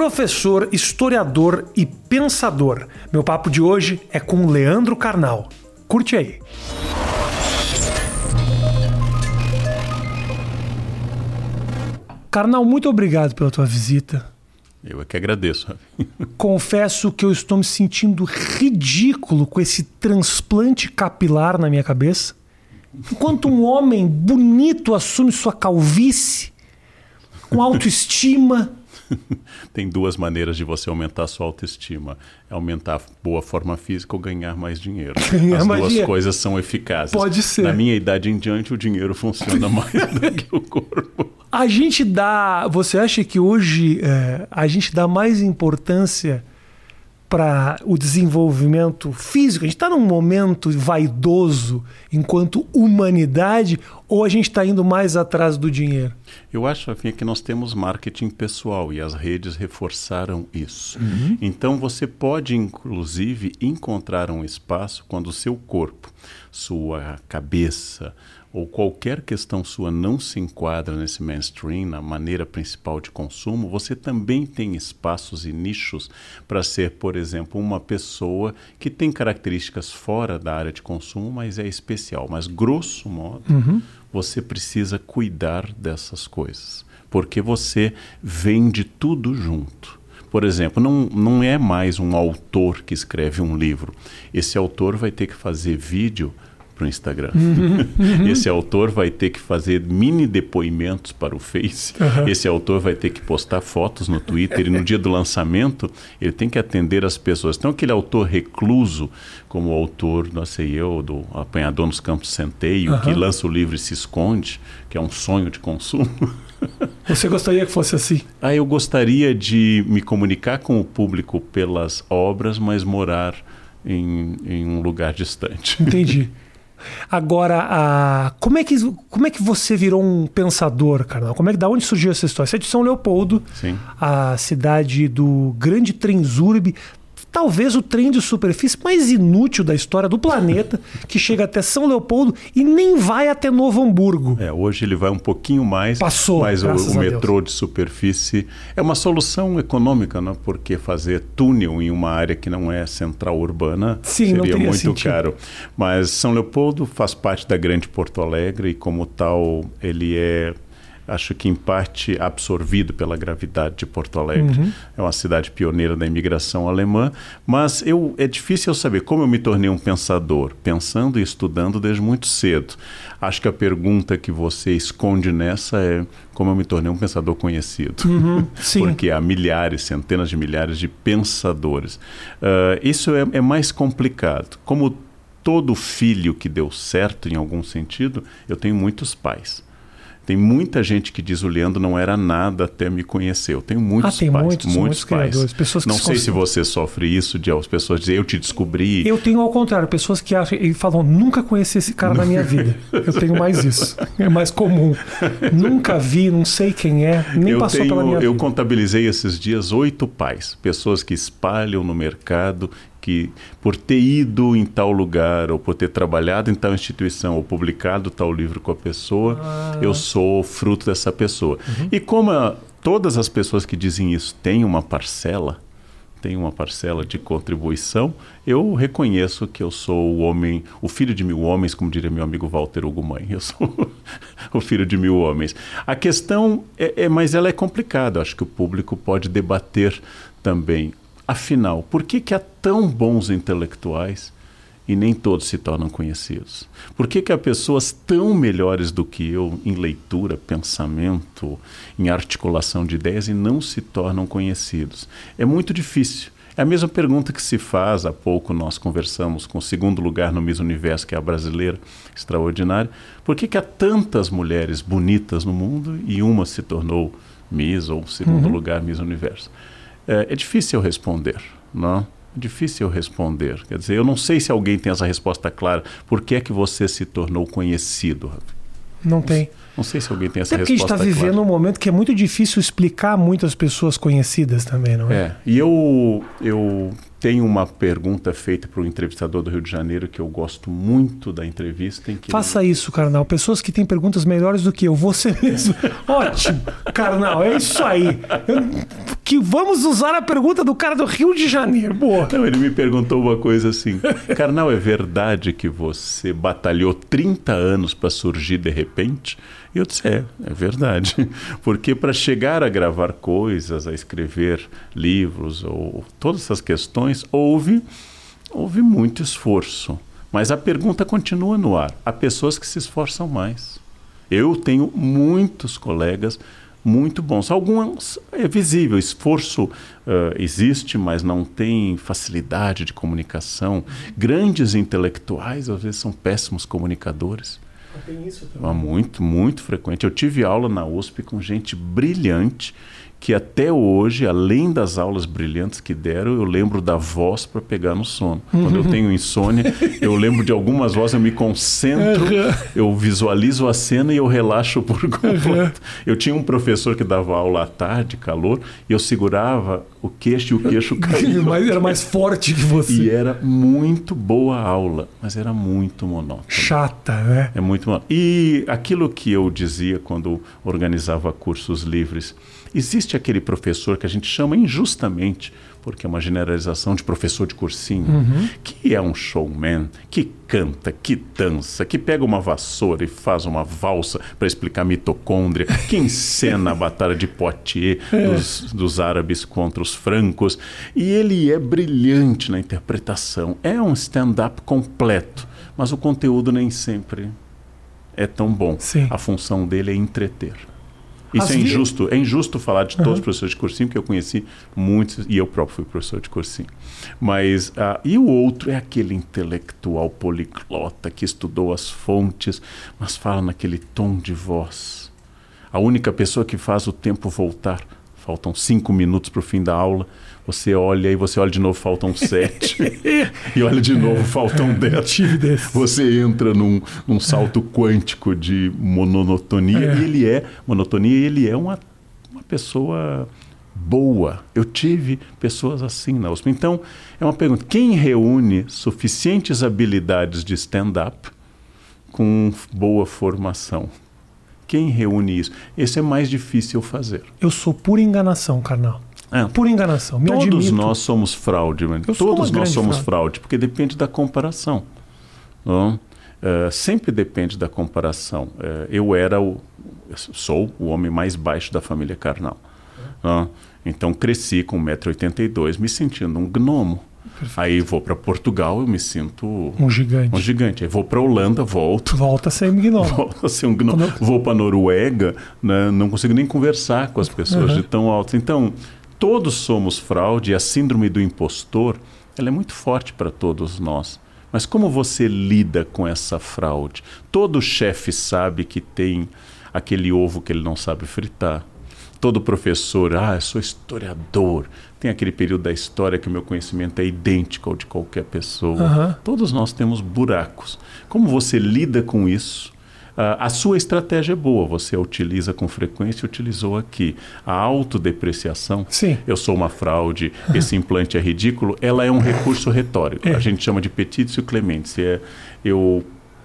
professor, historiador e pensador. Meu papo de hoje é com Leandro Carnal. Curte aí. Carnal, muito obrigado pela tua visita. Eu é que agradeço. Confesso que eu estou me sentindo ridículo com esse transplante capilar na minha cabeça. Enquanto um homem bonito assume sua calvície, com autoestima. Tem duas maneiras de você aumentar a sua autoestima: é aumentar a boa forma física ou ganhar mais dinheiro. Ganhar As mais duas dinheiro. coisas são eficazes. Pode ser. Na minha idade em diante, o dinheiro funciona mais do que o corpo. A gente dá. Você acha que hoje é, a gente dá mais importância para o desenvolvimento físico? A gente está num momento vaidoso enquanto humanidade ou a gente está indo mais atrás do dinheiro? Eu acho, Rafinha, que nós temos marketing pessoal e as redes reforçaram isso. Então você pode, inclusive, encontrar um espaço quando o seu corpo, sua cabeça ou qualquer questão sua não se enquadra nesse mainstream, na maneira principal de consumo, você também tem espaços e nichos para ser, por exemplo, uma pessoa que tem características fora da área de consumo, mas é especial. Mas, grosso modo, você precisa cuidar dessas coisas, porque você vende tudo junto. Por exemplo, não, não é mais um autor que escreve um livro. Esse autor vai ter que fazer vídeo para o Instagram. Esse autor vai ter que fazer mini depoimentos para o Face. Esse autor vai ter que postar fotos no Twitter e no dia do lançamento ele tem que atender as pessoas. Então aquele autor recluso, como o autor, não sei eu, do Apanhador nos Campos Centeio, que lança o livro e se esconde, que é um sonho de consumo. Você gostaria que fosse assim? Ah, eu gostaria de me comunicar com o público pelas obras, mas morar em, em um lugar distante. Entendi. Agora, a... como, é que, como é que você virou um pensador, Carnal? Como é que, da onde surgiu essa história? Você é de São Leopoldo, Sim. a cidade do grande Transurb, talvez o trem de superfície mais inútil da história do planeta, que chega até São Leopoldo e nem vai até Novo Hamburgo. É, hoje ele vai um pouquinho mais, Passou, mas o, o metrô de superfície é uma solução econômica, né? porque fazer túnel em uma área que não é central urbana Sim, seria muito sentido. caro. Mas São Leopoldo faz parte da grande Porto Alegre e como tal ele é acho que em parte absorvido pela gravidade de Porto Alegre. Uhum. É uma cidade pioneira da imigração alemã, mas eu, é difícil eu saber como eu me tornei um pensador, pensando e estudando desde muito cedo. Acho que a pergunta que você esconde nessa é como eu me tornei um pensador conhecido. Uhum. Porque há milhares, centenas de milhares de pensadores. Ah, isso é, é mais complicado. Como todo filho que deu certo em algum sentido, eu tenho muitos pais. Tem muita gente que diz o Leandro não era nada até me conhecer. Eu tenho muitos Ah, tem pais, muitos, muitos pais. criadores, pessoas que não se sei se você sofre isso de as pessoas dizerem eu te descobri. Eu tenho ao contrário, pessoas que acham e falam, nunca conheci esse cara na minha vida. Eu tenho mais isso. É mais comum. Nunca vi, não sei quem é, nem eu passou tenho, pela minha eu vida. contabilizei esses dias oito pais, pessoas que espalham no mercado que por ter ido em tal lugar ou por ter trabalhado em tal instituição ou publicado tal livro com a pessoa, Ah. eu sou fruto dessa pessoa. Uhum. E como a- todas as pessoas que dizem isso têm uma parcela, tem uma parcela de contribuição, eu reconheço que eu sou o homem, o filho de mil homens, como diria meu amigo Walter Hugo Mãe. Eu sou o filho de mil homens. A questão é, é, mas ela é complicada. Acho que o público pode debater também. Afinal, por que, que há tão bons intelectuais e nem todos se tornam conhecidos? Por que, que há pessoas tão melhores do que eu em leitura, pensamento, em articulação de ideias e não se tornam conhecidos? É muito difícil. É a mesma pergunta que se faz, há pouco nós conversamos com o segundo lugar no Miss Universo, que é a brasileira, extraordinária. Por que, que há tantas mulheres bonitas no mundo e uma se tornou Miss ou segundo lugar Miss Universo? É, é difícil eu responder, não? É difícil eu responder. Quer dizer, eu não sei se alguém tem essa resposta clara. Por que é que você se tornou conhecido? Não tem. Não sei se alguém tem essa é porque a gente resposta. está vivendo clara. um momento que é muito difícil explicar muitas pessoas conhecidas também, não é? É, e eu, eu tenho uma pergunta feita para o entrevistador do Rio de Janeiro que eu gosto muito da entrevista. Em que Faça isso, Carnal. Pessoas que têm perguntas melhores do que eu. Você mesmo. Ótimo, Carnal. É isso aí. Eu- que vamos usar a pergunta do cara do Rio de Janeiro. Boa. Não, ele me perguntou uma coisa assim: Carnal, é verdade que você batalhou 30 anos para surgir de repente? E eu disse: É, é verdade. Porque para chegar a gravar coisas, a escrever livros, ou todas essas questões, houve, houve muito esforço. Mas a pergunta continua no ar. Há pessoas que se esforçam mais. Eu tenho muitos colegas muito bons. Alguns é visível, esforço eh, existe, mas não tem facilidade de comunicação. Grandes intelectuais às vezes são péssimos comunicadores. Tem isso É muito, muito frequente. Eu tive aula na USP com gente brilhante que até hoje, além das aulas brilhantes que deram, eu lembro da voz para pegar no sono. Quando eu tenho insônia, eu lembro de algumas vozes, eu me concentro, eu visualizo a cena e eu relaxo por completo. Eu tinha um professor que dava aula à tarde, calor, e eu segurava o queixo e o queixo caía. Mas era mais forte que E você. era muito boa a aula, mas era muito monótono. Chata, né? É muito mal. E aquilo que eu dizia quando organizava cursos livres, existe aquele professor que a gente chama injustamente, porque é uma generalização de professor de cursinho, que é um showman, que canta, que dança, que pega uma vassoura e faz uma valsa para explicar mitocôndria, que encena a batalha de Poitiers dos, dos árabes contra os francos. E ele é brilhante na interpretação. É um stand-up completo, mas o conteúdo nem sempre é tão bom. Sim. A função dele é entreter. Isso Às é injusto. É injusto falar de todos os professores de cursinho, porque eu conheci muitos, e eu próprio fui professor de cursinho. Mas, ah, e o outro é aquele intelectual poliglota que estudou as fontes, mas fala naquele tom de voz. A única pessoa que faz o tempo voltar. Faltam cinco minutos para o fim da aula. Você olha e você olha de novo, faltam sete. e olha de novo, faltam dez. Você entra num, num salto quântico de monotonia É. e ele é monotonia e ele é uma, uma pessoa boa. Eu tive pessoas assim na USP. Então, é uma pergunta: quem reúne suficientes habilidades de stand-up com boa formação? Quem reúne isso? Esse é mais difícil fazer. Eu sou pura enganação, Carnal. Ah, Pura enganação. Me Todos admito. nós somos fraude, mano. Eu Todos nós somos fraude. fraude. porque depende da comparação. não? Eh, sempre depende da comparação. Eh, eu era o, sou o homem mais baixo da família carnal. Então cresci com 1,82m, me sentindo um gnomo. Aí vou para Portugal, eu me sinto Um gigante. um gigante. Aí vou para Holanda, volto. Volta a ser gnomo. Volto a ser um gnomo. Quando Vou para Noruega, né, não consigo nem conversar com as pessoas Uhum. de tão alto. Então, todos somos fraude. e A síndrome do impostor, ela é muito forte para todos nós. Mas como você lida com essa fraude? Todo chefe sabe que tem aquele ovo que ele não sabe fritar. Todo professor, ah, eu sou historiador. Tem aquele período da história que o meu conhecimento é idêntico ao de qualquer pessoa. Aham. Todos nós temos buracos. Como você lida com isso? Ah, a sua estratégia é boa, você a utiliza com frequência, utilizou aqui. A autodepreciação, Sim. eu sou uma fraude, esse implante é ridículo, ela é um recurso retórico. É. A gente chama de petitio clementice. É, eu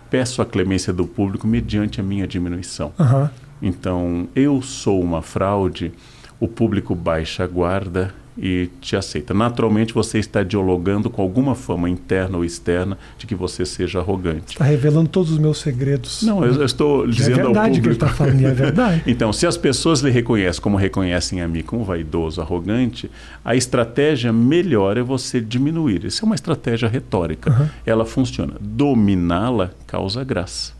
peço a clemência do público mediante a minha diminuição. Aham. Então, eu sou uma fraude, o público baixa a guarda e te aceita. Naturalmente, você está dialogando com alguma fama interna ou externa de que você seja arrogante. Está revelando todos os meus segredos. Não, eu, eu estou é dizendo ao verdade que ele público. está falando, é verdade. Então, se as pessoas lhe reconhecem como reconhecem a mim como vaidoso, arrogante, a estratégia melhor é você diminuir. Isso é uma estratégia retórica. Uhum. Ela funciona. Dominá-la causa graça.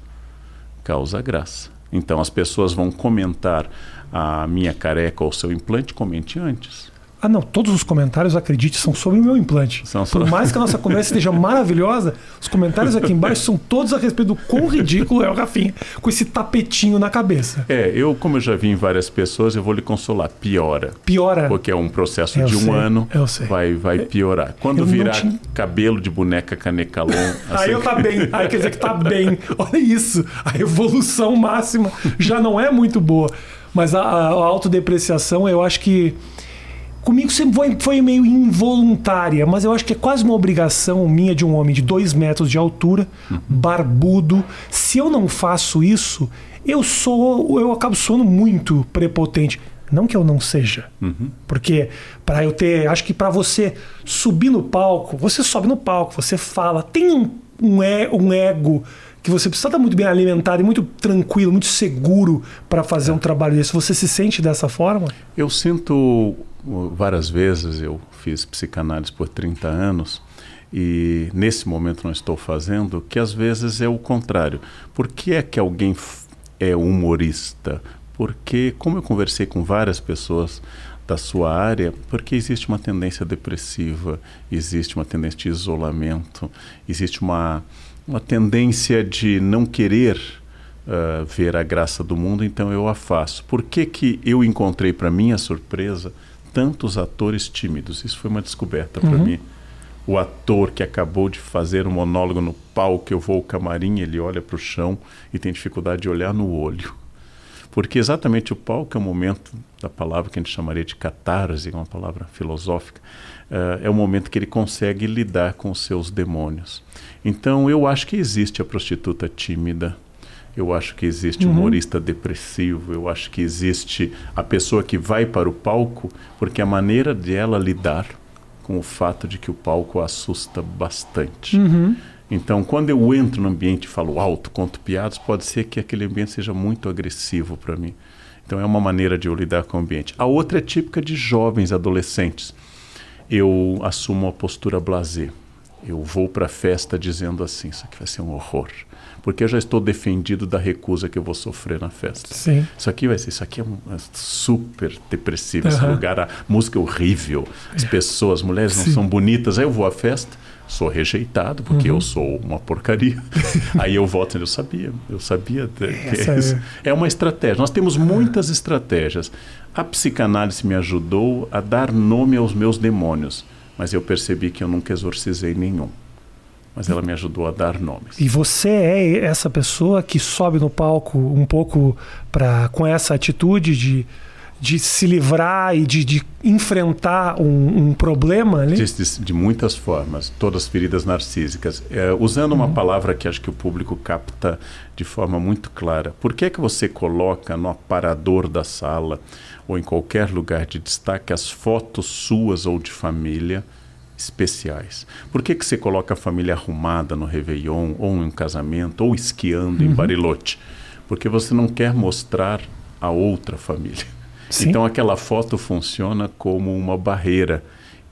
Causa graça. Então, as pessoas vão comentar a minha careca ou seu implante, comente antes. Ah, não, todos os comentários, acredite, são sobre o meu implante. São Por mais que a nossa conversa esteja maravilhosa, os comentários aqui embaixo são todos a respeito do quão ridículo é o Rafinha com esse tapetinho na cabeça. É, eu, como eu já vi em várias pessoas, eu vou lhe consolar. Piora. Piora. Porque é um processo eu de um sei, ano. Eu sei. Vai, vai piorar. Quando eu virar tinha... cabelo de boneca canecalon. Assim... Aí eu tá bem. Aí quer dizer que tá bem. Olha isso. A evolução máxima já não é muito boa. Mas a, a autodepreciação, eu acho que Comigo sempre foi, meio involuntária, mas eu acho que é quase uma obrigação minha de um homem de dois metros de altura, barbudo. Se eu não faço isso, eu sou, eu acabo soando muito prepotente. Não que eu não seja, uhum. porque para eu ter, acho que para você subir no palco, você sobe no palco, você fala, tem um, um, um ego que você precisa estar muito bem alimentado e muito tranquilo, muito seguro para fazer é. um trabalho desse. Você se sente dessa forma? Eu sinto várias vezes, eu fiz psicanálise por 30 anos e nesse momento não estou fazendo, que às vezes é o contrário. Por que é que alguém é humorista? Porque, como eu conversei com várias pessoas da sua área, porque existe uma tendência depressiva, existe uma tendência de isolamento, existe uma, uma tendência de não querer uh, ver a graça do mundo, então eu a faço. Por que, que eu encontrei, para minha surpresa, tantos atores tímidos. Isso foi uma descoberta para uhum. mim. O ator que acabou de fazer um monólogo no palco, eu vou ao camarim, ele olha para o chão e tem dificuldade de olhar no olho. Porque exatamente o palco é o momento da palavra que a gente chamaria de catarse, é uma palavra filosófica, uh, é o momento que ele consegue lidar com os seus demônios. Então eu acho que existe a prostituta tímida, eu acho que existe uhum. humorista depressivo, eu acho que existe a pessoa que vai para o palco porque a maneira de ela lidar com o fato de que o palco assusta bastante. Uhum. Então, quando eu entro no ambiente e falo alto, conto piadas, pode ser que aquele ambiente seja muito agressivo para mim. Então, é uma maneira de eu lidar com o ambiente. A outra é típica de jovens adolescentes. Eu assumo uma postura blasé. Eu vou para a festa dizendo assim: Isso aqui vai ser um horror porque eu já estou defendido da recusa que eu vou sofrer na festa. Sim. Isso aqui vai ser, isso aqui é, um, é super depressivo, uhum. esse lugar, a música é horrível, as pessoas, as mulheres Sim. não são bonitas. Aí eu vou à festa, sou rejeitado porque uhum. eu sou uma porcaria. Aí eu volto, eu sabia, eu sabia que é, é uma estratégia. Nós temos muitas estratégias. A psicanálise me ajudou a dar nome aos meus demônios, mas eu percebi que eu nunca exorcizei nenhum mas ela me ajudou a dar nomes. E você é essa pessoa que sobe no palco um pouco para com essa atitude de, de se livrar e de, de enfrentar um, um problema ali? De, de, de, muitas formas, todas feridas narcísicas. É, usando uma uhum. palavra que acho que o público capta de forma muito clara. Por que é que você coloca no aparador da sala ou em qualquer lugar de destaque as fotos suas ou de família especiais. Por que, que você coloca a família arrumada no Réveillon, ou em um casamento, ou esquiando uhum. em Bariloche? Porque você não quer mostrar a outra família. Sim. Então aquela foto funciona como uma barreira.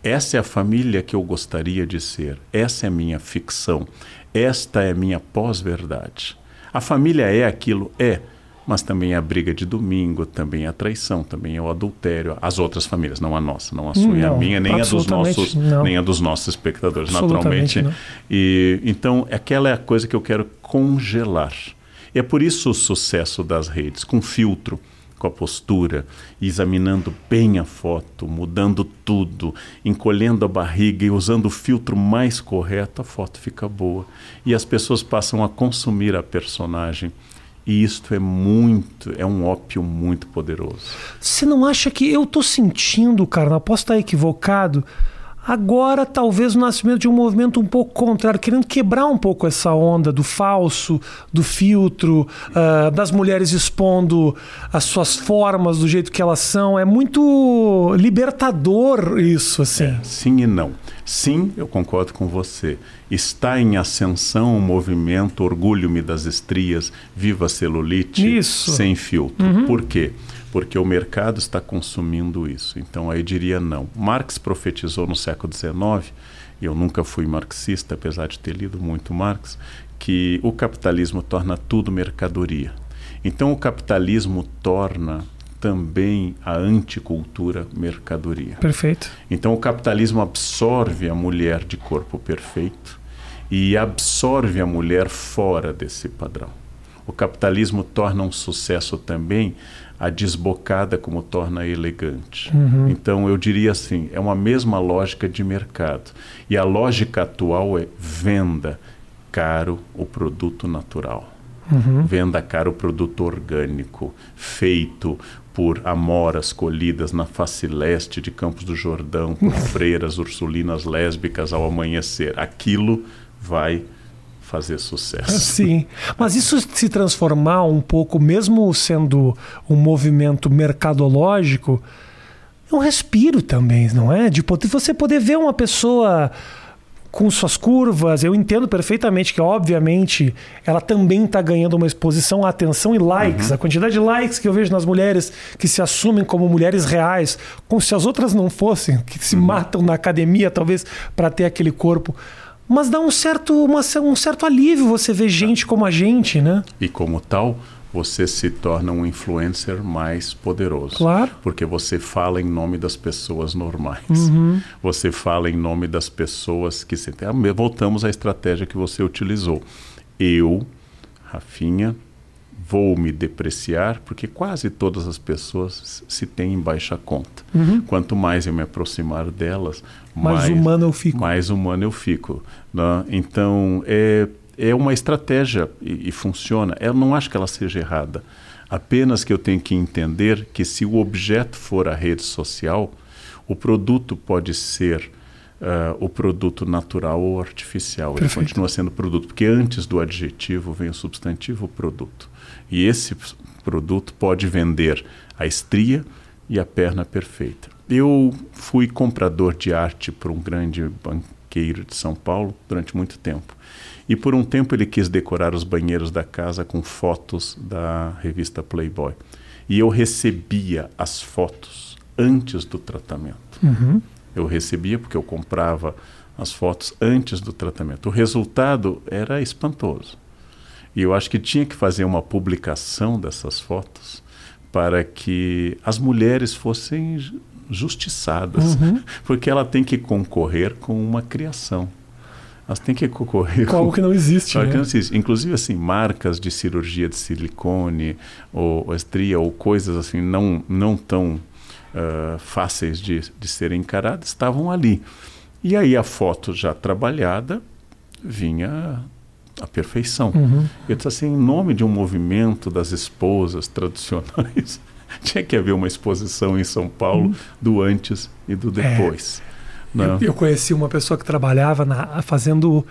Essa é a família que eu gostaria de ser. Essa é a minha ficção. Esta é a minha pós-verdade. A família é aquilo? É mas também é a briga de domingo, também é a traição, também é o adultério. As outras famílias, não a nossa, não a sua e a minha, nem a dos nossos, não. nem a dos nossos espectadores, naturalmente. Não. E então aquela é a coisa que eu quero congelar. E é por isso o sucesso das redes, com filtro, com a postura, examinando bem a foto, mudando tudo, encolhendo a barriga e usando o filtro mais correto, a foto fica boa. E as pessoas passam a consumir a personagem e isto é muito, é um ópio muito poderoso. Você não acha que eu estou sentindo, cara, não posso estar equivocado, agora talvez o nascimento de um movimento um pouco contrário, querendo quebrar um pouco essa onda do falso, do filtro, uh, das mulheres expondo as suas formas do jeito que elas são. É muito libertador isso, assim. É, sim e não. Sim, eu concordo com você. Está em ascensão o movimento Orgulho-me das Estrias, Viva Celulite, isso. sem filtro. Uhum. Por quê? Porque o mercado está consumindo isso. Então aí diria não. Marx profetizou no século XIX, e eu nunca fui marxista, apesar de ter lido muito Marx, que o capitalismo torna tudo mercadoria. Então o capitalismo torna também a anticultura mercadoria. Perfeito. Então o capitalismo absorve a mulher de corpo perfeito e absorve a mulher fora desse padrão. O capitalismo torna um sucesso também a desbocada como torna elegante. Uhum. Então eu diria assim, é uma mesma lógica de mercado. E a lógica atual é venda caro o produto natural. Uhum. Venda caro o produto orgânico, feito por amoras colhidas na face leste de Campos do Jordão, por freiras ursulinas lésbicas ao amanhecer. Aquilo vai fazer sucesso. Sim, mas isso se transformar um pouco, mesmo sendo um movimento mercadológico, é um respiro também, não é? De você poder ver uma pessoa com suas curvas. Eu entendo perfeitamente que, obviamente, ela também está ganhando uma exposição, atenção e likes. Uhum. A quantidade de likes que eu vejo nas mulheres que se assumem como mulheres reais, como se as outras não fossem, que se uhum. matam na academia, talvez, para ter aquele corpo. Mas dá um certo, uma, um certo alívio você ver gente como a gente, né? E como tal, você se torna um influencer mais poderoso. Claro. Porque você fala em nome das pessoas normais. Uhum. Você fala em nome das pessoas que se. Voltamos à estratégia que você utilizou. Eu, Rafinha, vou me depreciar porque quase todas as pessoas se têm em baixa conta. Uhum. Quanto mais eu me aproximar delas, mais, mais humano eu fico. Mais humano eu fico. Né? Então, é é uma estratégia e, e, funciona. Eu não acho que ela seja errada. Apenas que eu tenho que entender que se o objeto for a rede social, o produto pode ser uh, o produto natural ou artificial. Perfeito. Ele continua sendo produto, porque antes do adjetivo vem o substantivo produto. E esse produto pode vender a estria e a perna perfeita. Eu fui comprador de arte por um grande banqueiro de São Paulo durante muito tempo. E por um tempo ele quis decorar os banheiros da casa com fotos da revista Playboy. E eu recebia as fotos antes do tratamento. Uhum. Eu recebia porque eu comprava as fotos antes do tratamento. O resultado era espantoso. E eu acho que tinha que fazer uma publicação dessas fotos para que as mulheres fossem justiçadas, uhum. porque ela tem que concorrer com uma criação elas têm que concorrer com algo que não existe. Né? Que não existe. Inclusive, assim, marcas de cirurgia de silicone ou estria ou coisas assim não, não tão uh, fáceis de, de serem encaradas estavam ali. E aí a foto já trabalhada vinha a perfeição. Uhum. Eu disse assim, em nome de um movimento das esposas tradicionais, tinha que haver uma exposição em São Paulo uhum. do antes e do depois. É. Eu, eu, conheci uma pessoa que trabalhava na, fazendo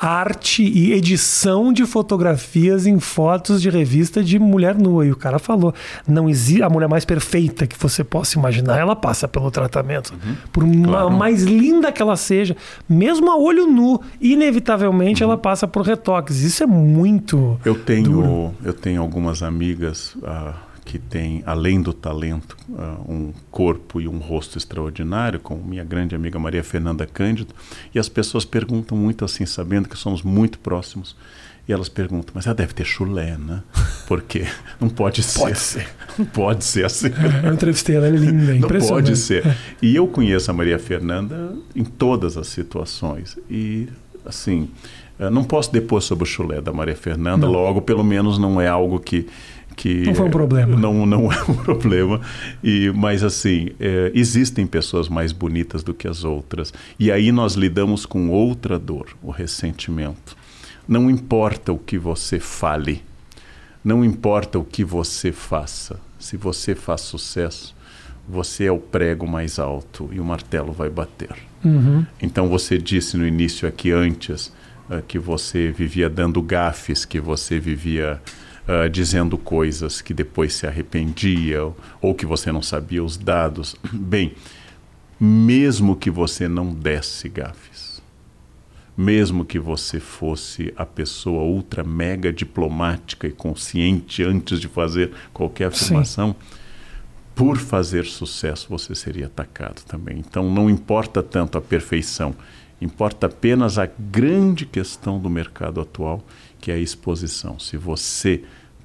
arte e edição de fotografias em fotos de revista de mulher nua. E o cara falou: não existe a mulher mais perfeita que você possa imaginar, ela passa pelo tratamento. Uhum. Por claro. mais linda que ela seja, mesmo a olho nu, inevitavelmente uhum. ela passa por retoques. Isso é muito. Eu tenho, duro. eu tenho algumas amigas. Uh que tem, além do talento, uh, um corpo e um rosto extraordinário, com minha grande amiga Maria Fernanda Cândido, e as pessoas perguntam muito assim, sabendo que somos muito próximos, e elas perguntam, mas ela deve ter chulé, né? Porque não pode ser. Pode ser. Não pode ser assim. É, eu entrevistei ela, é linda, é Não pode ser. E eu conheço a Maria Fernanda em todas as situações. E, assim, não posso depor sobre o chulé da Maria Fernanda, não. logo, pelo menos não é algo que que não foi um problema. Não, não é um problema. E, mas assim, é, existem pessoas mais bonitas do que as outras. E aí nós lidamos com outra dor, o ressentimento. Não importa o que você fale, não importa o que você faça. Se você faz sucesso, você é o prego mais alto e o martelo vai bater. Uhum. Então você disse no início aqui antes uh, que você vivia dando gafes, que você vivia uh, dizendo coisas que depois se arrependia ou que você não sabia os dados. Bem, mesmo que você não desse gafes, mesmo que você fosse a pessoa ultra mega diplomática e consciente antes de fazer qualquer afirmação, Sim. por fazer sucesso você seria atacado também. Então não importa tanto a perfeição, importa apenas a grande questão do mercado atual, que é a exposição. Se você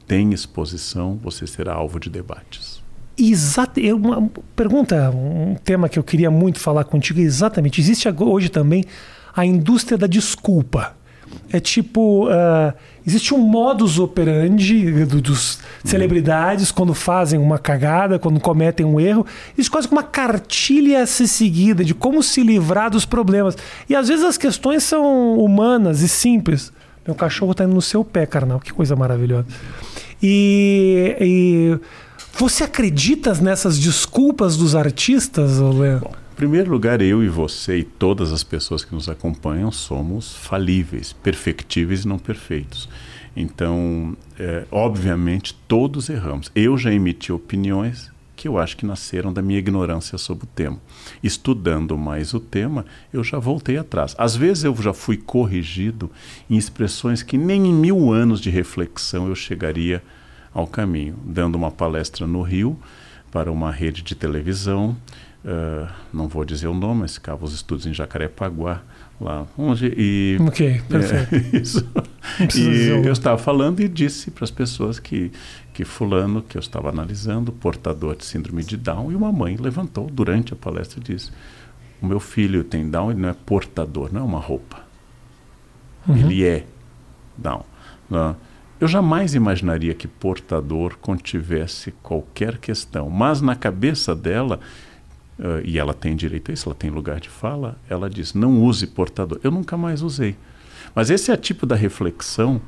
tem exposição, você será alvo de debates. Exato. Uma pergunta, um tema que eu queria muito falar contigo é exatamente. Existe hoje também a indústria da desculpa. É tipo. Uh, existe um modus operandi do, dos celebridades quando fazem uma cagada, quando cometem um erro. Existe quase uma cartilha a ser seguida de como se livrar dos problemas. E às vezes as questões são humanas e simples. Meu cachorro está indo no seu pé, carnal. Que coisa maravilhosa. E, e você acredita nessas desculpas dos artistas, Léo? Primeiro lugar, eu e você e todas as pessoas que nos acompanham somos falíveis, perfectíveis e não perfeitos. Então, é, obviamente, todos erramos. Eu já emiti opiniões que eu acho que nasceram da minha ignorância sobre o tema. Estudando mais o tema, eu já voltei atrás. Às vezes eu já fui corrigido em expressões que nem em mil anos de reflexão eu chegaria ao caminho. Dando uma palestra no Rio para uma rede de televisão, uh, não vou dizer o nome, mas ficava os estudos em Jacarepaguá, lá onde e ok perfeito é, isso. E eu estava falando e disse para as pessoas que que fulano que eu estava analisando portador de síndrome de Down e uma mãe levantou durante a palestra e disse o meu filho tem Down ele não é portador não é uma roupa. Uhum. ele é Down. Não. eu jamais imaginaria que portador contivesse qualquer questão mas na cabeça dela uh, e ela tem direito a isso, ela tem lugar de fala, ela diz: não use portador. Eu nunca mais usei. Mas esse é o tipo da reflexão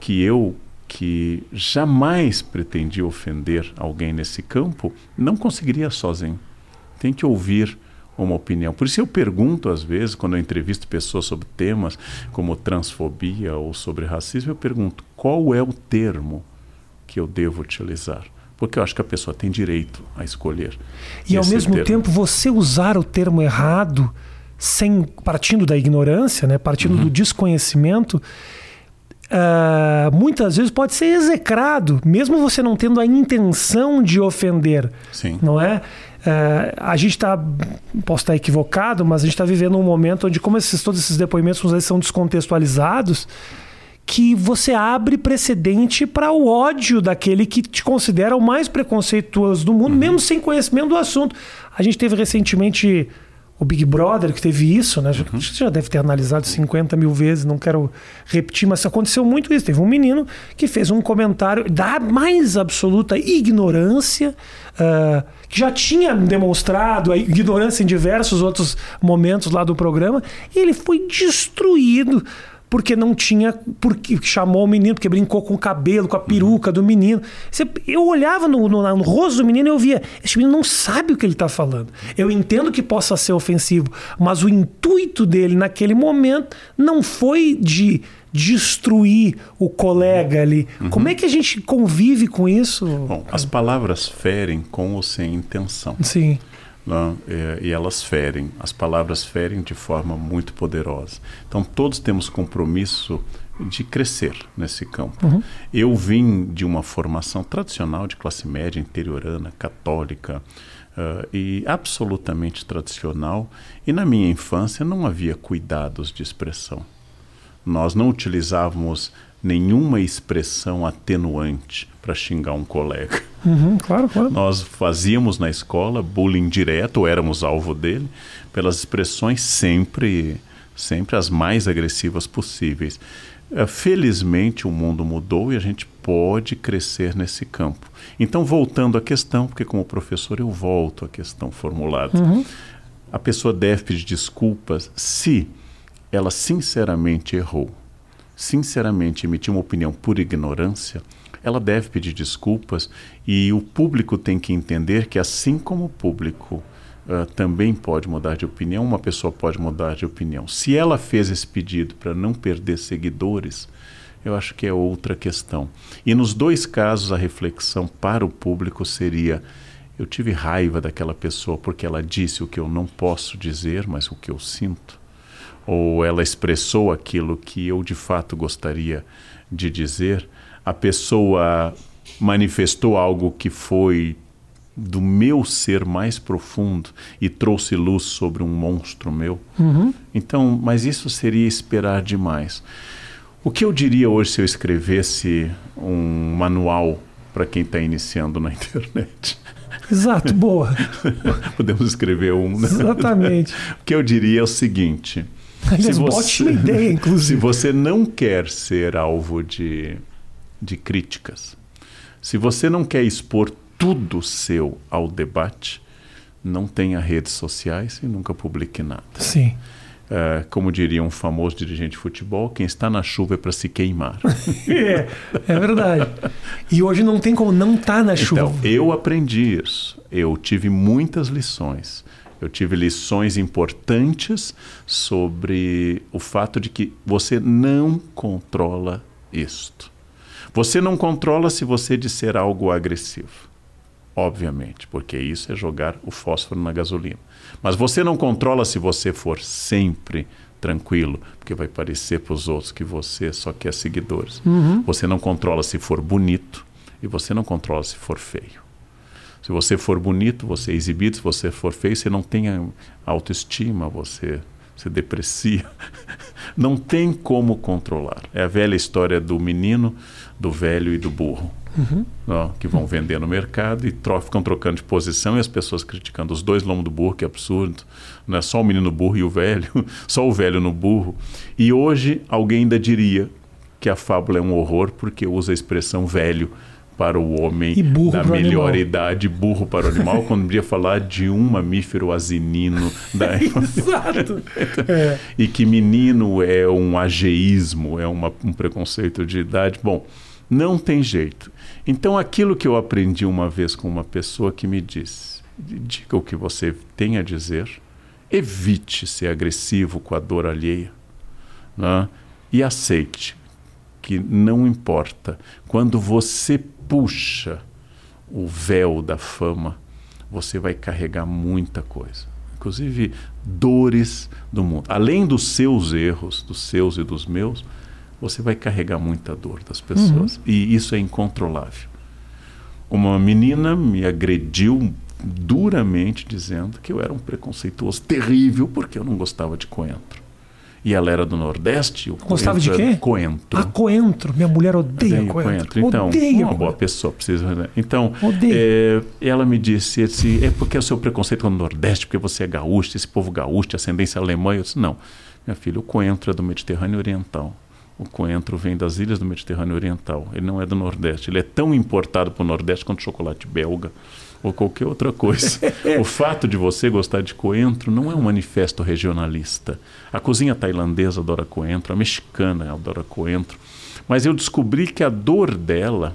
que eu, que jamais pretendi ofender alguém nesse campo, não conseguiria sozinho. Tem que ouvir uma opinião. Por isso eu pergunto às vezes, quando eu entrevisto pessoas sobre temas como transfobia ou sobre racismo, eu pergunto qual é o termo que eu devo utilizar porque eu acho que a pessoa tem direito a escolher. E ao mesmo termo. tempo, você usar o termo errado, sem partindo da ignorância, né, partindo uhum. do desconhecimento, uh, muitas vezes pode ser execrado, mesmo você não tendo a intenção de ofender. Sim. Não é? Uh, a gente está, posso estar equivocado, mas a gente está vivendo um momento onde, como esses, todos esses depoimentos são descontextualizados, que você abre precedente para o ódio daquele que te considera o mais preconceituoso do mundo, uhum. mesmo sem conhecimento do assunto. A gente teve recentemente o Big Brother, que teve isso, né? Uhum. Você já deve ter analisado 50 mil vezes, não quero repetir, mas aconteceu muito isso. Teve um menino que fez um comentário da mais absoluta ignorância, uh, que já tinha demonstrado a ignorância em diversos outros momentos lá do programa, e ele foi destruído porque não tinha. Porque chamou o menino, porque brincou com o cabelo, com a peruca do menino. Eu olhava no, no, no rosto do menino e eu via: esse menino não sabe o que ele está falando. Eu entendo que possa ser ofensivo, mas o intuito dele naquele momento não foi de destruir o colega ali. Uhum. Como é que a gente convive com isso? Bom, as palavras ferem com ou sem intenção. Sim. Né? E, e, elas ferem, as palavras ferem de forma muito poderosa. Então, todos temos compromisso de crescer nesse campo. Uhum. Eu vim de uma formação tradicional de classe média, interiorana, católica. Uh, e absolutamente tradicional, e na minha infância não havia cuidados de expressão. Nós não utilizávamos nenhuma expressão atenuante para xingar um colega. Uhum, claro, claro. Nós fazíamos na escola bullying direto, ou éramos alvo dele, pelas expressões sempre, sempre as mais agressivas possíveis. Uh, felizmente o mundo mudou e a gente pode crescer nesse campo. Então, voltando à questão, porque como professor eu volto à questão formulada. Uhum. A pessoa deve pedir desculpas se ela sinceramente errou sinceramente emitir uma opinião por ignorância, ela deve pedir desculpas e o público tem que entender que, assim como o público uh, também pode mudar de opinião, uma pessoa pode mudar de opinião. Se ela fez esse pedido para não perder seguidores, eu acho que é outra questão. E nos dois casos, a reflexão para o público seria: eu tive raiva daquela pessoa porque ela disse o que eu não posso dizer, mas o que eu sinto ou ela expressou aquilo que eu de fato gostaria de dizer, a pessoa manifestou algo que foi do meu ser mais profundo e trouxe luz sobre um monstro meu. Uhum. Então, mas isso seria esperar demais. O que eu diria hoje se eu escrevesse um manual para quem está iniciando na internet? Exato, boa. Podemos escrever um. Né? Exatamente. O que eu diria é o seguinte. Aliás, você, ótima ideia, inclusive. Se você não quer ser alvo de, de críticas, se você não quer expor tudo seu ao debate, não tenha redes sociais e nunca publique nada. Sim. Uh, como diria um famoso dirigente de futebol, quem está na chuva é para se queimar. é, é verdade. E hoje não tem como não estar tá na chuva. Então, eu aprendi isso. Eu tive muitas lições. Eu tive lições importantes sobre o fato de que você não controla isto. Você não controla se você disser algo agressivo obviamente, porque isso é jogar o fósforo na gasolina. Mas você não controla se você for sempre tranquilo, porque vai parecer para os outros que você só quer seguidores. Uhum. Você não controla se for bonito e você não controla se for feio. Se você for bonito, você é exibido. Se você for feio, você não tem autoestima, você se deprecia. Não tem como controlar. É a velha história do menino, do velho e do burro uhum. ó, que vão vender no mercado e tro ficam trocando de posição e as pessoas criticando os dois lombos do burro, que é absurdo. Não é só o menino burro e o velho, só o velho no burro. E hoje alguém ainda diria que a fábula é um horror porque usa a expressão velho para o homem da melhor animal. idade, burro para o animal, quando deveria falar de um mamífero asinino. Da... Exato. É. E que menino é um ageísmo, é uma, um preconceito de idade. Bom, não tem jeito. Então, aquilo que eu aprendi uma vez com uma pessoa que me disse: diga o que você tem a dizer, evite ser agressivo com a dor alheia né? e aceite que não importa. Quando você puxa o véu da fama, você vai carregar muita coisa. Inclusive dores do mundo. Além dos seus erros, dos seus e dos meus, você vai carregar muita dor das pessoas. Uhum. E isso é incontrolável. Uma menina me agrediu duramente dizendo que eu era um preconceituoso terrível porque eu não gostava de coentro. E ela era do Nordeste. O Gostava de quê? Coentro. Ah, coentro. Minha mulher odeia coentro. coentro. Então, odeia uma boa pessoa precisa. Né? Então, é, ela me disse assim, é porque é o seu preconceito com o Nordeste, porque você é gaúcho, esse povo gaúcho, ascendência alemã. Eu disse, não, minha filha, o coentro é do Mediterrâneo Oriental. O coentro vem das ilhas do Mediterrâneo Oriental. Ele não é do Nordeste. Ele é tão importado para o Nordeste quanto chocolate belga ou qualquer outra coisa. o fato de você gostar de coentro não é um manifesto regionalista. A cozinha tailandesa adora coentro, a mexicana adora coentro. Mas eu descobri que a dor dela,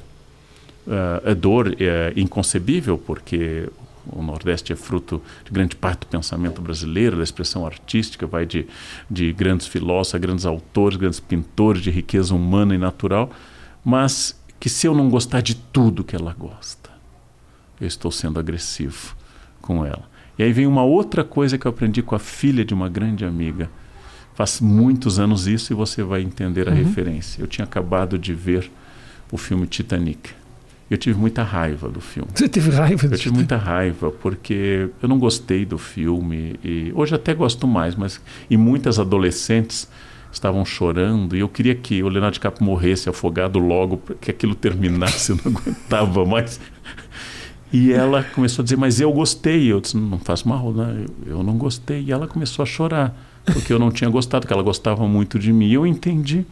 uh, a dor é inconcebível, porque o Nordeste é fruto de grande parte do pensamento brasileiro, da expressão artística, vai de, de grandes filósofos, grandes autores, grandes pintores de riqueza humana e natural, mas que se eu não gostar de tudo que ela gosta, eu estou sendo agressivo com ela. E aí vem uma outra coisa que eu aprendi com a filha de uma grande amiga. Faz muitos anos isso e você vai entender a uhum. referência. Eu tinha acabado de ver o filme Titanic. Eu tive muita raiva do filme. Você teve raiva? Eu tive muita raiva porque eu não gostei do filme e hoje até gosto mais, mas e muitas adolescentes estavam chorando e eu queria que o Leonardo DiCaprio morresse afogado logo, que aquilo terminasse, eu não aguentava mais. E ela começou a dizer, mas eu gostei. Eu disse, não faz mal, né? Eu não gostei. E ela começou a chorar, porque eu não tinha gostado, porque ela gostava muito de mim. E eu entendi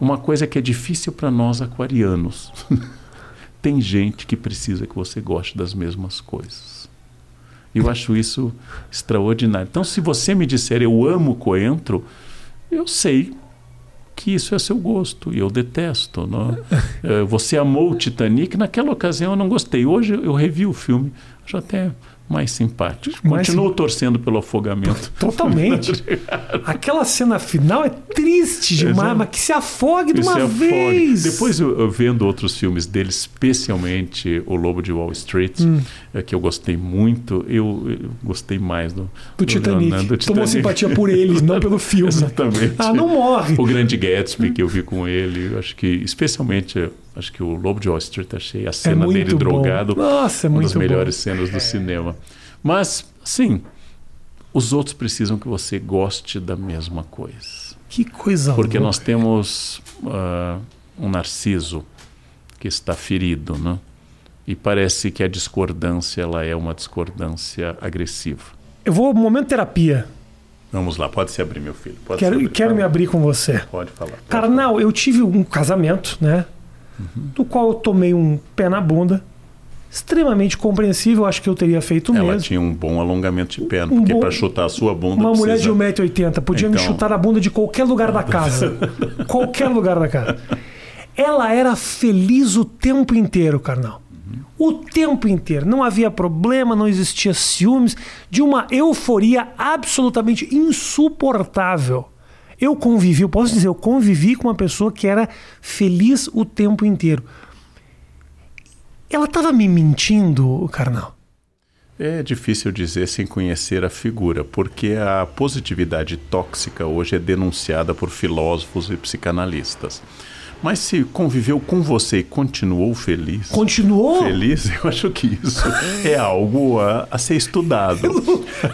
uma coisa que é difícil para nós aquarianos. tem gente que precisa que você goste das mesmas coisas. Eu acho isso extraordinário. Então, se você me disser eu amo coentro, eu sei que isso é seu gosto e eu detesto. Não? É, você amou o Titanic, naquela ocasião eu não gostei. Hoje eu revi o filme, acho até mais simpático. Continuo torcendo pelo afogamento. Totalmente. Aquela cena final é triste demais, mas que se afogue que de uma vez. Depois, eu, eu, vendo outros filmes dele, especialmente O Lobo de Wall Street, hum. é, que eu gostei muito, eu, eu gostei mais do, do, do Titanic. do Titanic. Tomou simpatia por ele, não pelo filme. Exatamente. Ah, não morre. O Grande Gatsby, que eu vi com ele, acho que especialmente Acho que o Lobo de Wall Street achei a é cena é dele bom. drogado Nossa, é uma das melhores bom. cenas do é. cinema. Mas, sim, os outros precisam que você goste da mesma coisa. Que coisa Porque louca. nós temos uh, um narciso que está ferido, né? E parece que a discordância ela é uma discordância agressiva. Eu vou momento terapia. Vamos lá, pode se abrir, meu filho. Pode Quero, abrir, quero me abrir com você. Pode falar. Pode Carnal, eu tive um casamento, né? Uhum. Do qual eu tomei um pé na bunda. Extremamente compreensível, acho que eu teria feito Ela mesmo. tinha um bom alongamento de perna, Um porque bom- para chutar a sua bunda Uma mulher de precisa... 1,80m podia me Então- chutar a bunda de qualquer lugar da casa. qualquer lugar da casa. Ela era feliz o tempo inteiro, carnal. O tempo inteiro. Não havia problema, não existia ciúmes, de uma euforia absolutamente insuportável. Eu convivi, eu posso dizer, eu convivi com uma pessoa que era feliz o tempo inteiro. Ela estava me mentindo, carnal. É difícil dizer sem conhecer a figura, porque a positividade tóxica hoje é denunciada por filósofos e psicanalistas. Mas se conviveu com você e continuou feliz, Continuou? feliz, eu acho que isso é algo a, a ser estudado.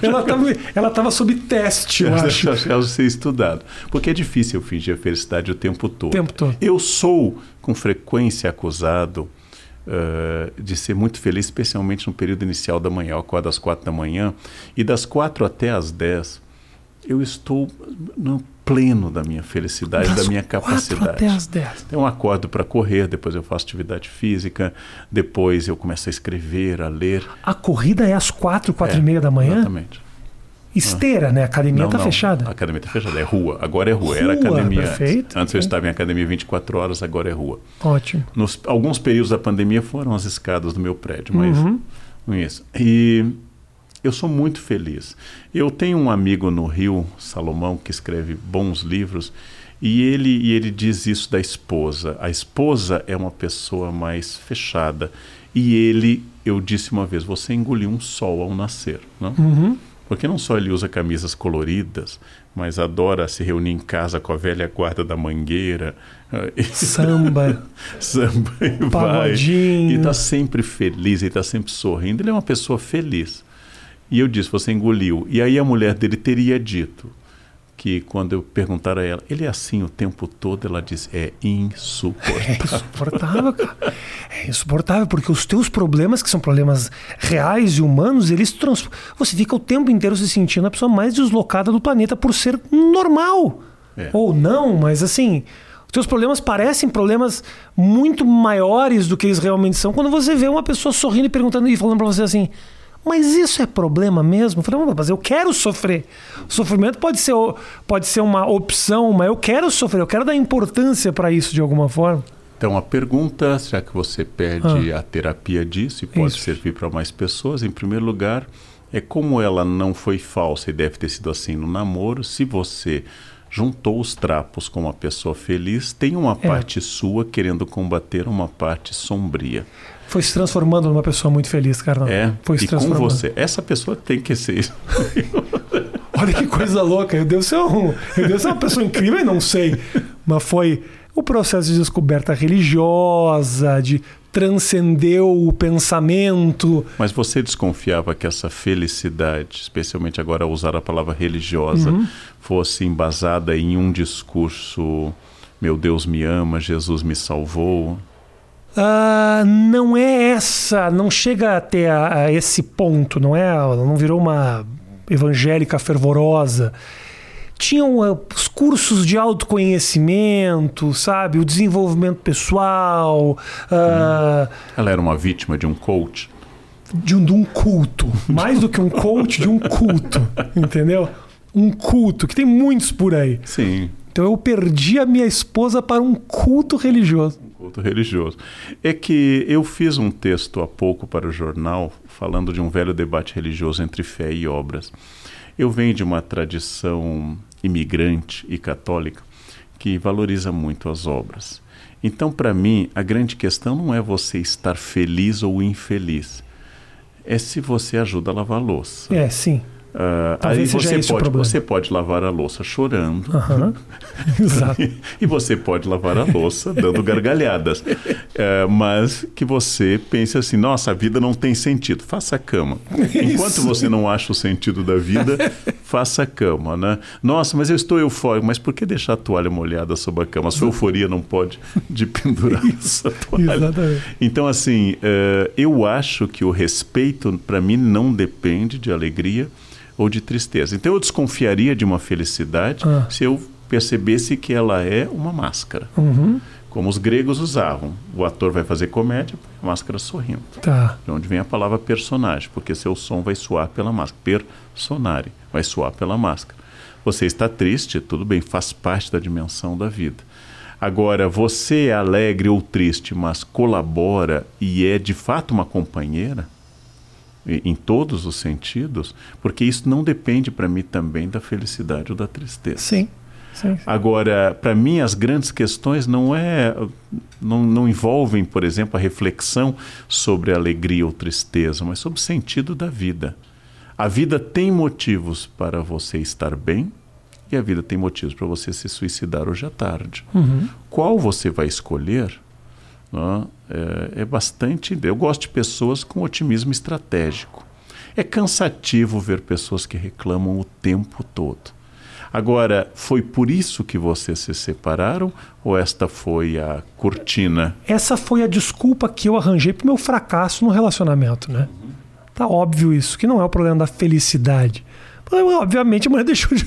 Ela estava ela tava sob teste, eu acho. acho que é ser estudado. Porque é difícil fingir a felicidade o tempo todo. O tempo todo. Eu sou, com frequência, acusado eh, de ser muito feliz, especialmente no período inicial da manhã. Eu acordo às quatro da manhã e das quatro até às dez eu estou no pleno da minha felicidade, Das da minha quatro capacidade. até as 10. Então eu acordo para correr, depois eu faço atividade física, depois eu começo a escrever, a ler. A corrida é às 4, 4 É, e meia da manhã? Exatamente. Esteira, né? A academia tá não, fechada. A academia está fechada, é rua. Agora é rua. Era Rua, academia perfeito, antes. Antes eu estava em academia 24 horas, agora é rua. Ótimo. Nos alguns períodos da pandemia foram as escadas do meu prédio, mas Uhum. isso. E eu sou muito feliz. Eu tenho um amigo no Rio, Salomão, que escreve bons livros, e ele, e ele diz isso da esposa. A esposa é uma pessoa mais fechada. E ele, eu disse uma vez, você engoliu um sol ao nascer. Não? Uhum. Porque não só ele usa camisas coloridas, mas adora se reunir em casa com a velha guarda da mangueira. Samba. samba e vai. Pagodinho. E está sempre feliz, ele está sempre sorrindo. Ele é uma pessoa feliz. E eu disse, você engoliu. E aí a mulher dele teria dito que quando eu perguntar a ela, ele é assim o tempo todo? Ela diz, é insuportável. É insuportável, cara. É insuportável, porque os teus problemas, que são problemas reais e humanos, eles trans... Você fica o tempo inteiro se sentindo a pessoa mais deslocada do planeta por ser normal. É. Ou não, mas assim. Os teus problemas parecem problemas muito maiores do que eles realmente são quando você vê uma pessoa sorrindo e perguntando e falando pra você assim. Mas isso é problema mesmo? Eu falei, "Não, mas eu quero sofrer. O sofrimento pode ser, pode ser uma opção, mas eu quero sofrer, eu quero dar importância pra isso de alguma forma. Então a pergunta, já que você pede a terapia disso e pode Ah. Isso. servir para mais pessoas, em primeiro lugar, é como ela não foi falsa e deve ter sido assim no namoro, se você juntou os trapos com uma pessoa feliz, tem uma É. parte sua querendo combater uma parte sombria. Foi se transformando numa pessoa muito feliz, Carnal. É, Foi se e com transformando. você. Essa pessoa tem que ser isso. Olha que coisa louca. Eu devo ser, um, eu devo ser uma pessoa incrível e não sei. Mas foi o processo de descoberta religiosa, de transcendeu o pensamento. Mas você desconfiava que essa felicidade, especialmente agora usar a palavra religiosa, Uhum. fosse embasada em um discurso: meu Deus me ama, Jesus me salvou? Ah, não é essa, não chega até a, a esse ponto, não é? Ela não virou uma evangélica fervorosa. Tinham ah, os cursos de autoconhecimento, sabe? O desenvolvimento pessoal, ah, Ela era uma vítima de um coach. de, um, de um culto. Mais do que um coach, de um culto. Entendeu? Um culto, que tem muitos por aí. Sim, Então eu perdi a minha esposa para um culto religioso. um culto religioso. É que eu fiz um texto há pouco para o jornal falando de um velho debate religioso entre fé e obras. Eu venho de uma tradição imigrante e católica que valoriza muito as obras. Então, para mim, a grande questão não é você estar feliz ou infeliz. É se você ajuda a lavar a louça. É, sim. Uh, aí você pode, você pode lavar a louça chorando. Uhum. Exato. e você pode lavar a louça dando gargalhadas. Uh, mas que você pense assim: nossa, a vida não tem sentido. Faça a cama. Enquanto você não acha o sentido da vida, faça a cama. Né? Nossa, mas eu estou eufórico. Mas por que deixar a toalha molhada sobre a cama? A sua euforia não pode de pendurar essa toalha. Exatamente. Então, assim, uh, eu acho que o respeito, para mim, não depende de alegria ou de tristeza. Então eu desconfiaria de uma felicidade ah. se eu percebesse que ela é uma máscara. Uhum. Como os gregos usavam. O ator vai fazer comédia, máscara sorrindo. Tá. De onde vem a palavra personagem, porque seu som vai soar pela máscara. Personare, vai soar pela máscara. Você está triste, tudo bem, faz parte da dimensão da vida. Agora, você é alegre ou triste, mas colabora e é de fato uma companheira, em todos os sentidos, porque isso não depende para mim também da felicidade ou da tristeza. Sim. Sim, sim. Agora, para mim, as grandes questões não é não, não envolvem, por exemplo, a reflexão sobre alegria ou tristeza, mas sobre o sentido da vida. A vida tem motivos para você estar bem e a vida tem motivos para você se suicidar hoje à tarde. Uhum. Qual você vai escolher? É, é bastante. Eu gosto de pessoas com otimismo estratégico. É cansativo ver pessoas que reclamam o tempo todo. Agora, foi por isso que vocês se separaram ou esta foi a cortina? Essa foi a desculpa que eu arranjei para o meu fracasso no relacionamento, né? Uhum. Tá óbvio isso, que não é o problema da felicidade. Obviamente a mulher deixou de,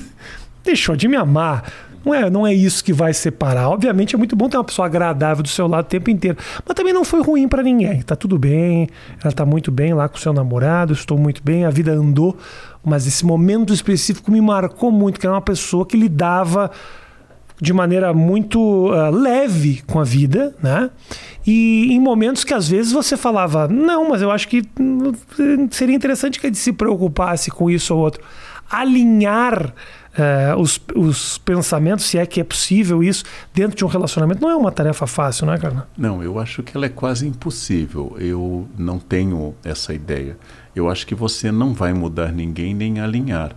deixou de me amar. Não é, não é isso que vai separar. Obviamente é muito bom ter uma pessoa agradável do seu lado o tempo inteiro. Mas também não foi ruim para ninguém. Tá tudo bem, ela tá muito bem lá com o seu namorado, estou muito bem, a vida andou. Mas esse momento específico me marcou muito, que era uma pessoa que lidava de maneira muito uh, leve com a vida, né? E em momentos que às vezes você falava, não, mas eu acho que hum, seria interessante que ele se preocupasse com isso ou outro. Alinhar uh, os, os pensamentos, se é que é possível isso, dentro de um relacionamento, não é uma tarefa fácil, não é, cara? Não, eu acho que ela é quase impossível. Eu não tenho essa ideia. Eu acho que você não vai mudar ninguém nem alinhar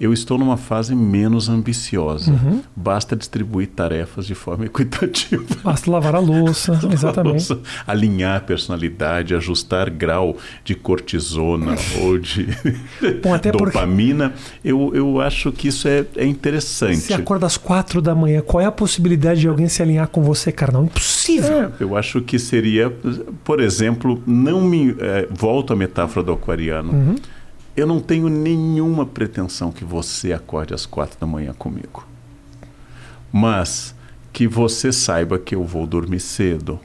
eu estou numa fase menos ambiciosa. Uhum. Basta distribuir tarefas de forma equitativa. Basta lavar a louça, lavar exatamente. A louça, alinhar a personalidade, ajustar grau de cortisona ou de Bom, dopamina. Porque... Eu, eu acho que isso é, é interessante. Se acorda às quatro da manhã, qual é a possibilidade de alguém se alinhar com você, carnal? Impossível. É, eu acho que seria, por exemplo, não me. É, volto à metáfora do aquariano. Uhum eu não tenho nenhuma pretensão que você acorde às quatro da manhã comigo. Mas que você saiba que eu vou dormir cedo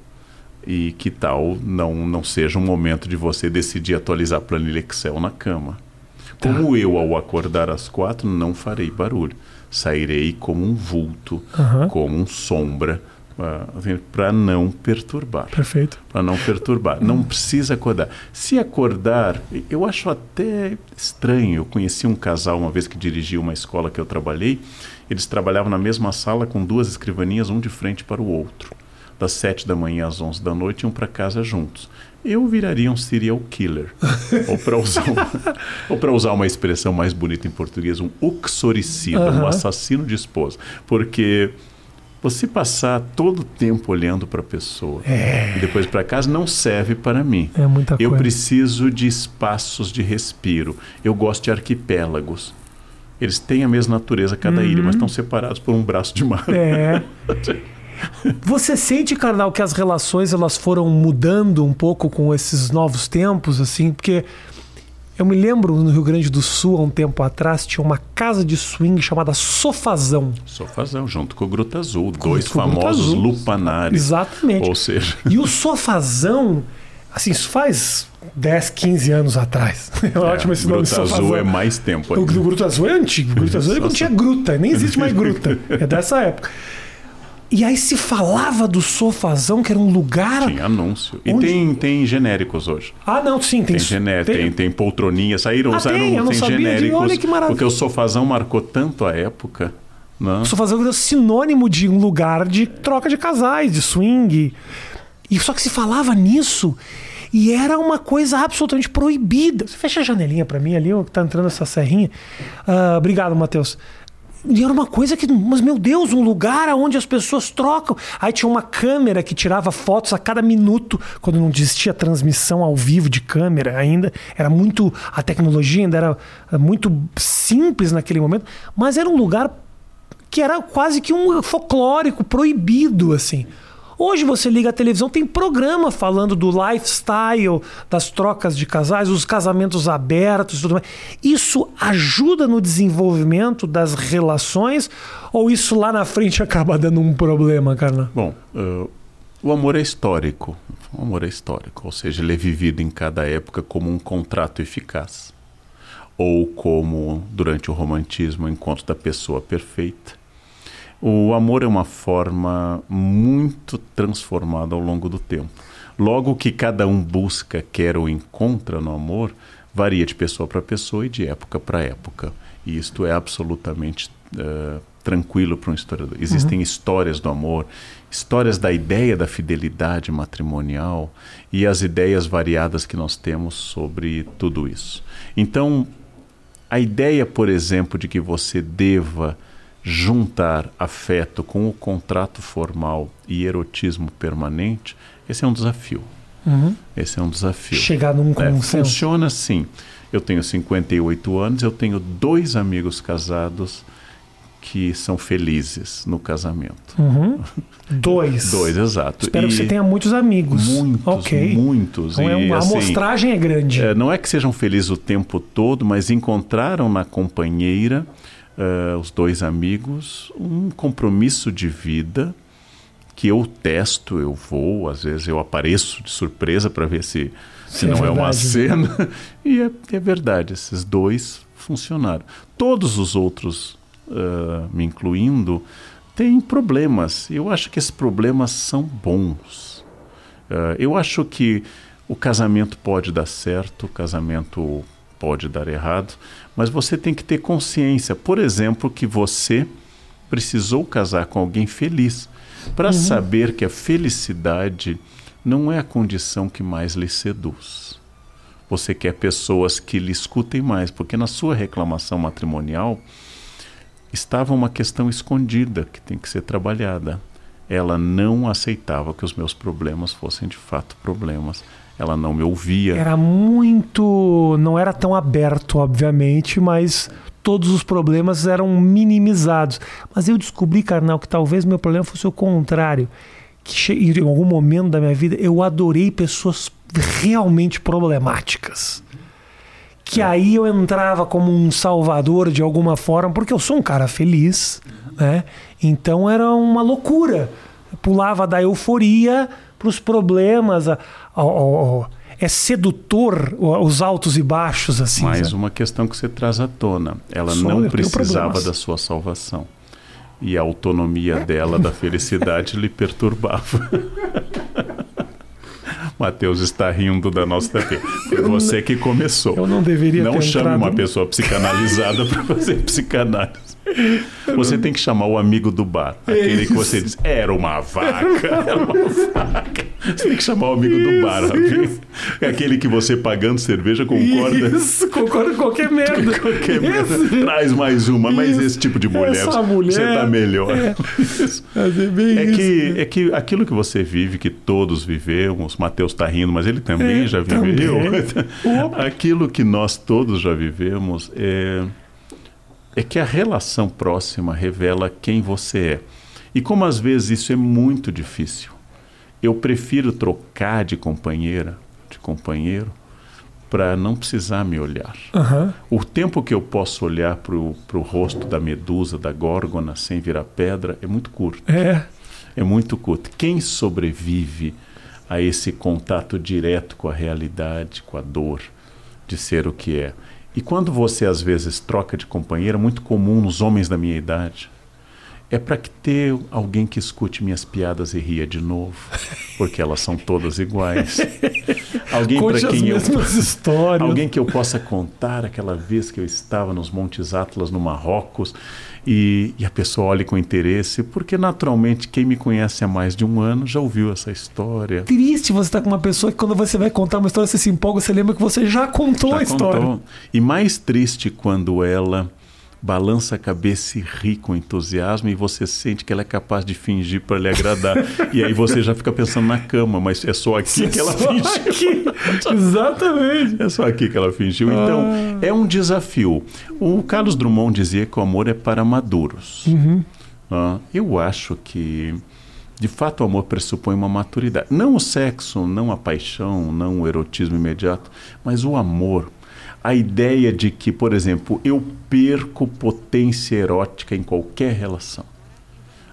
e que tal não, não seja um momento de você decidir atualizar a planilha Excel na cama. Tá. Como eu, ao acordar às quatro, não farei barulho. Sairei como um vulto, uhum. como um sombra, para não perturbar. Perfeito. Para não perturbar. Não precisa acordar. Se acordar, eu acho até estranho. Eu conheci um casal uma vez que dirigia uma escola que eu trabalhei. Eles trabalhavam na mesma sala com duas escrivaninhas, um de frente para o outro. Das sete da manhã às onze da noite, iam para casa juntos. Eu viraria um serial killer. ou para usar, uma, usar uma expressão mais bonita em português, um uxoricida, um assassino de esposa. Porque você passar todo o tempo olhando para a pessoa é. e depois para casa não serve para mim. É muita Eu coisa. preciso de espaços de respiro. Eu gosto de arquipélagos. Eles têm a mesma natureza cada uhum. ilha, mas estão separados por um braço de mar. É. Você sente, Carnal, que as relações elas foram mudando um pouco com esses novos tempos, assim? Porque eu me lembro no Rio Grande do Sul, há um tempo atrás, tinha uma casa de swing chamada Sofazão. Sofazão, junto com o Gruta Azul, dois famosos lupanares. Exatamente. Ou seja. E o Sofazão, assim, isso faz 10, 15 anos atrás. É, é ótimo esse nome Gruta Azul é mais tempo. O do Gruta Azul é antigo. O Gruta Azul é quando tinha gruta, nem existe mais gruta. É dessa época. E aí se falava do sofazão, que era um lugar. Tinha anúncio. E tem, tem genéricos hoje. Ah, não, sim, tem. Tem, gené tem... tem, tem poltroninha, saíram, ah, saíram tem, eu não tem sabia genéricos. De, olha que maravilha. Porque o sofazão marcou tanto a época. Não? Né? O sofazão é sinônimo de um lugar de troca de casais, de swing. E só que se falava nisso. E era uma coisa absolutamente proibida. Você fecha a janelinha para mim ali, que tá entrando essa serrinha. Uh, obrigado, Matheus. E era uma coisa que, mas meu Deus, um lugar onde as pessoas trocam. Aí tinha uma câmera que tirava fotos a cada minuto, quando não existia transmissão ao vivo de câmera ainda. Era muito. A tecnologia ainda era muito simples naquele momento, mas era um lugar que era quase que um folclórico, proibido, assim. Hoje você liga a televisão, tem programa falando do lifestyle, das trocas de casais, os casamentos abertos e tudo mais. Isso ajuda no desenvolvimento das relações ou isso lá na frente acaba dando um problema, Carna? Bom, uh, o amor é histórico. O amor é histórico, ou seja, ele é vivido em cada época como um contrato eficaz. Ou como, durante o romantismo, o encontro da pessoa perfeita o amor é uma forma muito transformada ao longo do tempo. Logo que cada um busca, quer ou encontra no amor, varia de pessoa para pessoa e de época para época. E isto é absolutamente uh, tranquilo para um historiador. Existem uhum. histórias do amor, histórias da ideia da fidelidade matrimonial e as ideias variadas que nós temos sobre tudo isso. Então, a ideia, por exemplo, de que você deva juntar afeto com o contrato formal e erotismo permanente, esse é um desafio. Uhum. Esse é um desafio. Chegar num é, consenso. É, funciona assim. Eu tenho 58 anos, eu tenho dois amigos casados que são felizes no casamento. Uhum. Dois. Dois, exato. Espero e que você tenha muitos amigos. Muitos, okay. muitos. Então é uma, assim, a amostragem é grande. É, não é que sejam felizes o tempo todo, mas encontraram na companheira uh, os dois amigos, um compromisso de vida que eu testo, eu vou, às vezes eu apareço de surpresa para ver se, se não é, é uma cena. e é, é, verdade, esses dois funcionaram. Todos os outros, uh, me incluindo, têm problemas. Eu acho que esses problemas são bons. Uh, eu acho que o casamento pode dar certo, o casamento pode dar errado, mas você tem que ter consciência, por exemplo, que você precisou casar com alguém feliz para uhum. saber que a felicidade não é a condição que mais lhe seduz. Você quer pessoas que lhe escutem mais, porque na sua reclamação matrimonial estava uma questão escondida que tem que ser trabalhada. Ela não aceitava que os meus problemas fossem de fato problemas ela não me ouvia. Era muito. Não era tão aberto, obviamente, mas todos os problemas eram minimizados. Mas eu descobri, carnal, que talvez meu problema fosse o contrário. Que em algum momento da minha vida eu adorei pessoas realmente problemáticas. Que é. aí eu entrava como um salvador de alguma forma, porque eu sou um cara feliz, né? Então era uma loucura. Eu pulava da euforia para os problemas, a, a, a, é sedutor os altos e baixos assim. Mais uma questão que você traz à tona. Ela Só não precisava da sua salvação. E a autonomia dela, da felicidade, lhe perturbava. Mateus está rindo da nossa TV. Foi você que começou. Eu não deveria Não chame entrado... uma pessoa psicanalizada para fazer psicanálise. Você tem que chamar o amigo do bar. Aquele que você diz, era uma vaca, era uma vaca. Você tem que chamar o amigo do bar, isso. Aquele que você pagando cerveja concorda. Isso, concorda com qualquer merda. qualquer merda. Traz mais uma, mas isso. esse tipo de mulher, mulher você tá melhor. É, é, é que, é que aquilo que você vive, que todos vivemos, Mateus está rindo, mas ele também é, já viveu. Também. aquilo que nós todos já vivemos é é que a relação próxima revela quem você é. E como às vezes isso é muito difícil, eu prefiro trocar de companheira, de companheiro, para não precisar me olhar. Uhum. O tempo que eu posso olhar para o rosto da medusa, da górgona, sem virar pedra, é muito curto. É. É muito curto. Quem sobrevive a esse contato direto com a realidade, com a dor de ser o que é? E quando você às vezes troca de companheira, muito comum nos homens da minha idade, é para que ter alguém que escute minhas piadas e ria de novo, porque elas são todas iguais. alguém para quem eu histórias. alguém que eu possa contar aquela vez que eu estava nos Montes Atlas no Marrocos e, e a pessoa olha com interesse, porque naturalmente quem me conhece há mais de um ano já ouviu essa história. Triste você estar com uma pessoa que quando você vai contar uma história, você se empolga, você lembra que você já contou Já a história. contou. E mais triste quando ela balança a cabeça e ri com entusiasmo e você sente que ela é capaz de fingir para lhe agradar. e aí você já fica pensando na cama, mas é só aqui que ela Só fingiu. aqui. Exatamente. É só aqui que ela fingiu. Então, Ah. é um desafio. O Carlos Drummond dizia que o amor é para maduros. Uhum. Ah, eu acho que, de fato, o amor pressupõe uma maturidade. Não o sexo, não a paixão, não o erotismo imediato, mas o amor. A ideia de que, por exemplo, eu perco potência erótica em qualquer relação.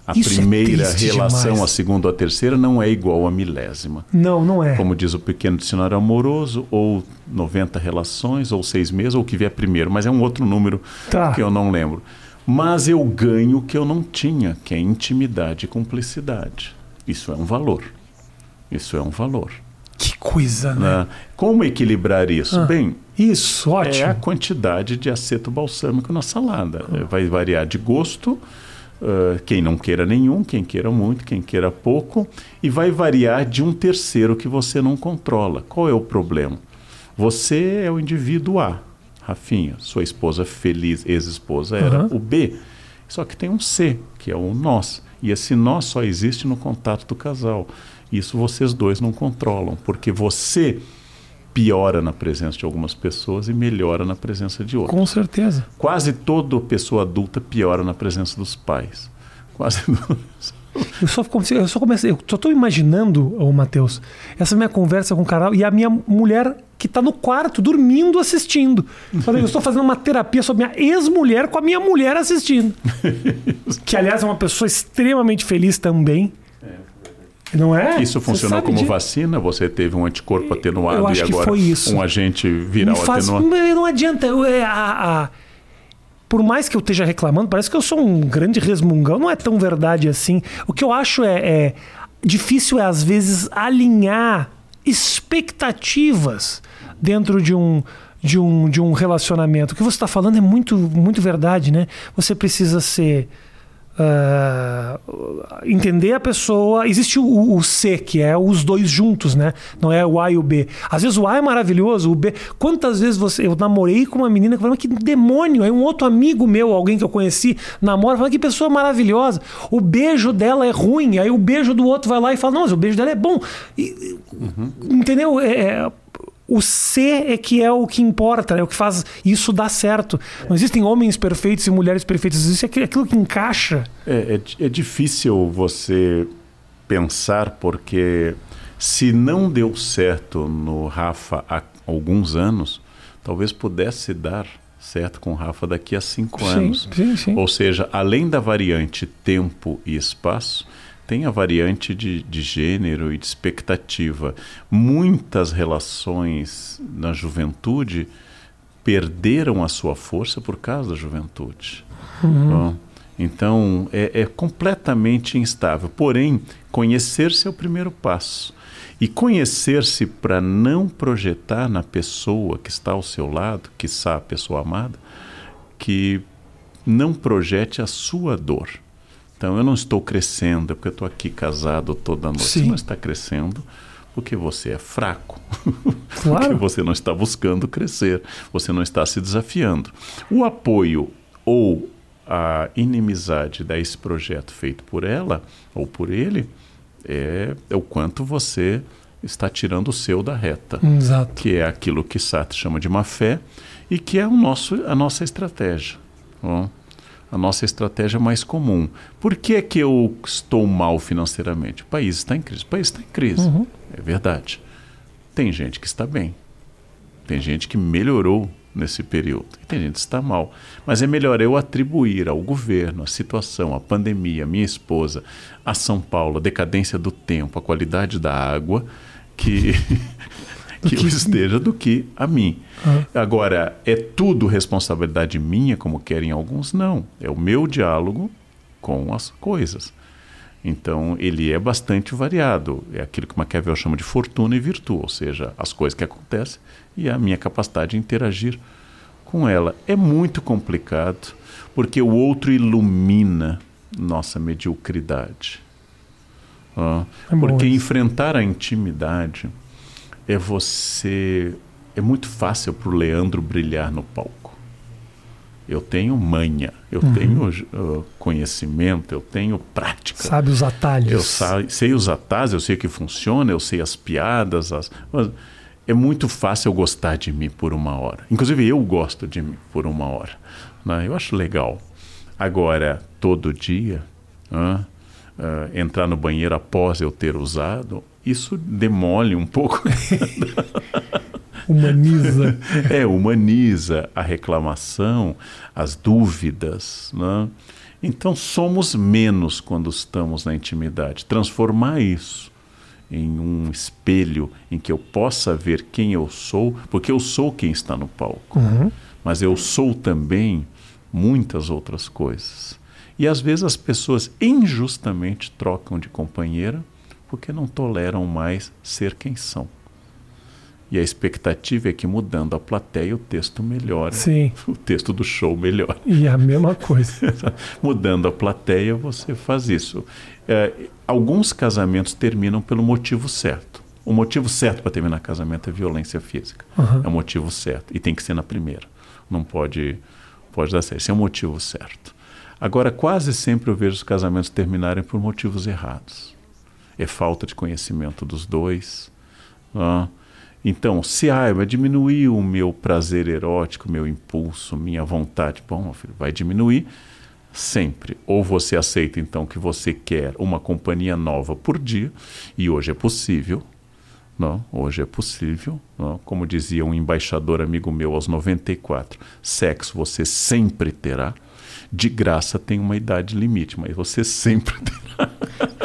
A Isso é primeira triste relação, demais. a segunda ou a terceira não é igual à milésima Não, não é. como diz o pequeno dicionário amoroso, ou 90 relações, ou seis meses, ou o que vier primeiro, mas é um outro número Tá. que eu não lembro. Mas eu ganho o que eu não tinha, que é intimidade e cumplicidade. Isso é um valor. Isso é um valor. Que coisa, né? né? Como equilibrar isso? Ah, Bem, Isso, ótimo. é a quantidade de aceto balsâmico na salada. Eh, Vai variar de gosto, eh, quem não queira nenhum, quem queira muito, quem queira pouco, e vai variar de um terceiro que você não controla. Qual é o problema? Você é o indivíduo A, Rafinha, sua esposa feliz, ex-esposa, era Aham. o B. Só que tem um C, que é o nós. E esse nós só existe no contato do casal. Isso vocês dois não controlam, porque você piora na presença de algumas pessoas e melhora na presença de outras. Com certeza. Quase toda pessoa adulta piora na presença dos pais. Quase Eu só comecei, eu só comecei, eu só tô imaginando, ô Matheus, essa minha conversa com o Carol e a minha mulher que tá no quarto dormindo assistindo. Eu estou fazendo uma terapia sobre minha ex-mulher com a minha mulher assistindo. que aliás é uma pessoa extremamente feliz também. Não é? Isso funcionou como disso. vacina? Você teve um anticorpo atenuado e agora um agente viral faz, atenuado? não adianta. eu- é, a- a- por mais que eu esteja reclamando, parece que eu sou um grande resmungão. Não é tão verdade assim. O que eu acho é, é difícil é às vezes alinhar expectativas dentro de um de um, de um relacionamento. O que você está falando é muito muito verdade, né? Você precisa ser ah, entender a pessoa. Existe o, o C, que é os dois juntos, né? Não é o A e o B. Às vezes o A é maravilhoso, o B. Quantas vezes você. Eu namorei com uma menina que falou, que demônio! Aí um outro amigo meu, alguém que eu conheci, namora, fala que pessoa maravilhosa. O beijo dela é ruim, aí o beijo do outro vai lá e fala, não, mas o beijo dela é bom. E- Entendeu? É, é, o C é que é o que importa, é o que faz isso dar certo. Não existem homens perfeitos e mulheres perfeitas, existe aquilo aquilo que encaixa. É, é é difícil você pensar, porque se não deu certo no Rafa há alguns anos, talvez pudesse dar certo com o Rafa daqui a cinco anos. sim, sim. Ou seja, além da variante tempo e espaço, tem a variante de, de gênero e de expectativa. Muitas relações na juventude perderam a sua força por causa da juventude. Bom, então, é, é completamente instável. Porém, conhecer-se é o primeiro passo. E conhecer-se para não projetar na pessoa que está ao seu lado, que a pessoa amada, que não projete a sua dor. Então, eu não estou crescendo porque eu estou aqui casado toda noite. Sim. Você não está crescendo porque você é fraco. Claro. porque você não está buscando crescer. Você não está se desafiando. O apoio ou a inimizade desse projeto feito por ela ou por ele é, é o quanto você está tirando o seu da reta Exato. que é aquilo que Sartre chama de má fé e que é o nosso, a nossa estratégia. ó. A nossa estratégia mais comum. Por que é que eu estou mal financeiramente? O país está em crise. O país está em crise. É verdade. Tem gente que está bem. Tem gente que melhorou nesse período. E tem gente que está mal. Mas é melhor eu atribuir ao governo, à situação, à pandemia, à minha esposa, a São Paulo, a decadência do tempo, a qualidade da água, que, que eu esteja do que a mim. Agora, é tudo responsabilidade minha, como querem alguns? Não. É o meu diálogo com as coisas. Então, ele é bastante variado. É aquilo que Maquiavel chama de fortuna e virtude, ou seja, as coisas que acontecem e a minha capacidade de interagir com ela. É muito complicado, porque o outro ilumina nossa mediocridade. Uh, é porque enfrentar a intimidade é você. É muito fácil para o Leandro brilhar no palco. Eu tenho manha, eu uhum. tenho uh, conhecimento, eu tenho prática. Sabe os atalhos. Eu sa sei os atalhos, eu sei o que funciona, eu sei as piadas. As... É muito fácil eu gostar de mim por uma hora. Inclusive eu gosto de mim por uma hora. Né? Eu acho legal. Agora, todo dia, uh, entrar no banheiro após eu ter usado, isso demole um pouco. humaniza. É, humaniza a reclamação, as dúvidas. Né? Então, somos menos quando estamos na intimidade. Transformar isso em um espelho em que eu possa ver quem eu sou, porque eu sou quem está no palco, uhum. mas eu sou também muitas outras coisas. E às vezes as pessoas injustamente trocam de companheira porque não toleram mais ser quem são. E a expectativa é que mudando a plateia o texto melhora. Sim. O texto do show melhora. E a mesma coisa. mudando a plateia, você faz isso. É, alguns casamentos terminam pelo motivo certo. O motivo certo para terminar casamento é violência física. Uhum. É o motivo certo. E tem que ser na primeira. Não pode, pode dar certo. Esse é o motivo certo. Agora, quase sempre eu vejo os casamentos terminarem por motivos errados. É falta de conhecimento dos dois. Uh, então, se ah, vai diminuir o meu prazer erótico, meu impulso, minha vontade, bom, filho, vai diminuir sempre. Ou você aceita então que você quer uma companhia nova por dia, e hoje é possível. Não, hoje é possível, não? como dizia um embaixador amigo meu aos 94, sexo você sempre terá, de graça tem uma idade limite, mas você sempre terá.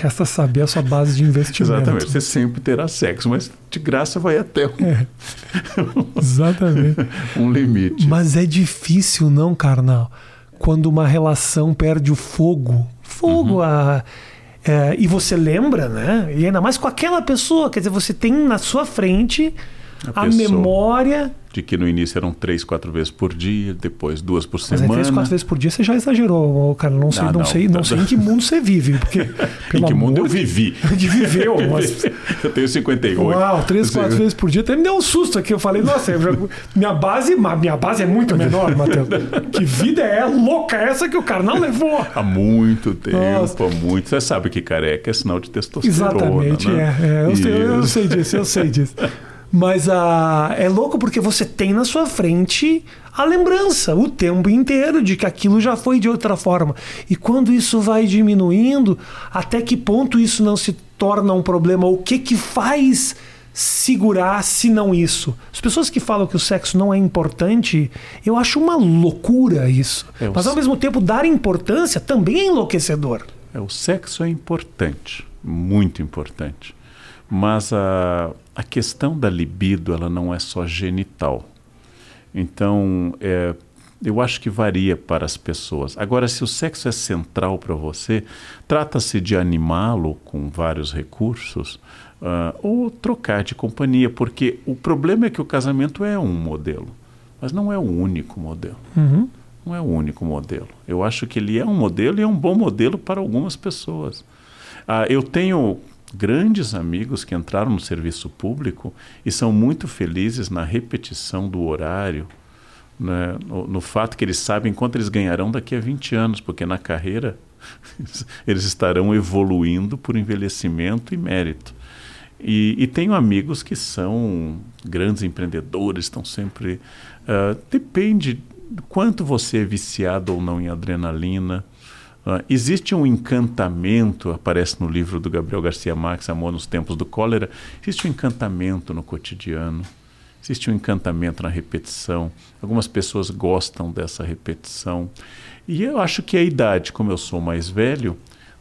Resta saber a sua base de investimento. Exatamente. Você sempre terá sexo, mas de graça vai até um... É. Exatamente. um limite. Mas é difícil, não, carnal? Quando uma relação perde o fogo. Fogo, uhum. a. É, e você lembra, né? E ainda mais com aquela pessoa, quer dizer, você tem na sua frente a, a memória de que no início eram três, quatro vezes por dia, depois duas por semana. Mas é três, quatro vezes por dia você já exagerou, cara. Não sei, ah, não, não, sei, não sei em que mundo você vive. Porque, em que mundo eu vivi? De viveu. Mas... eu tenho 58. Uau, três, quatro vezes por dia. Até me deu um susto aqui. Eu falei, nossa, já... minha base minha base é muito menor, Matheus. que vida é louca essa que o carnal levou? Há muito tempo, nossa. há muito. Você sabe que careca é sinal de testosterona. Exatamente, né? é. é eu, sei, eu sei disso, eu sei disso. Mas ah, é louco porque você tem na sua frente a lembrança o tempo inteiro de que aquilo já foi de outra forma. E quando isso vai diminuindo, até que ponto isso não se torna um problema? O que que faz segurar se não isso? As pessoas que falam que o sexo não é importante, eu acho uma loucura isso. É, Mas ao mesmo tempo dar importância também é enlouquecedor. É, o sexo é importante, muito importante. Mas a, a questão da libido ela não é só genital. Então, é, eu acho que varia para as pessoas. Agora, se o sexo é central para você, trata-se de animá-lo com vários recursos uh, ou trocar de companhia, porque o problema é que o casamento é um modelo, mas não é o único modelo. Uhum. Não é o único modelo. Eu acho que ele é um modelo e é um bom modelo para algumas pessoas. Uh, eu tenho grandes amigos que entraram no serviço público e são muito felizes na repetição do horário, né, no, no, fato que eles sabem quanto eles ganharão daqui a 20 anos, porque na carreira eles estarão evoluindo por envelhecimento e mérito. E, e tenho amigos que são grandes empreendedores, estão sempre. Uh, depende do quanto você é viciado ou não em adrenalina Uh, existe um encantamento, aparece no livro do Gabriel Garcia Marques, Amor nos Tempos do Cólera. Existe um encantamento no cotidiano, existe um encantamento na repetição. Algumas pessoas gostam dessa repetição. E eu acho que a idade, como eu sou mais velho,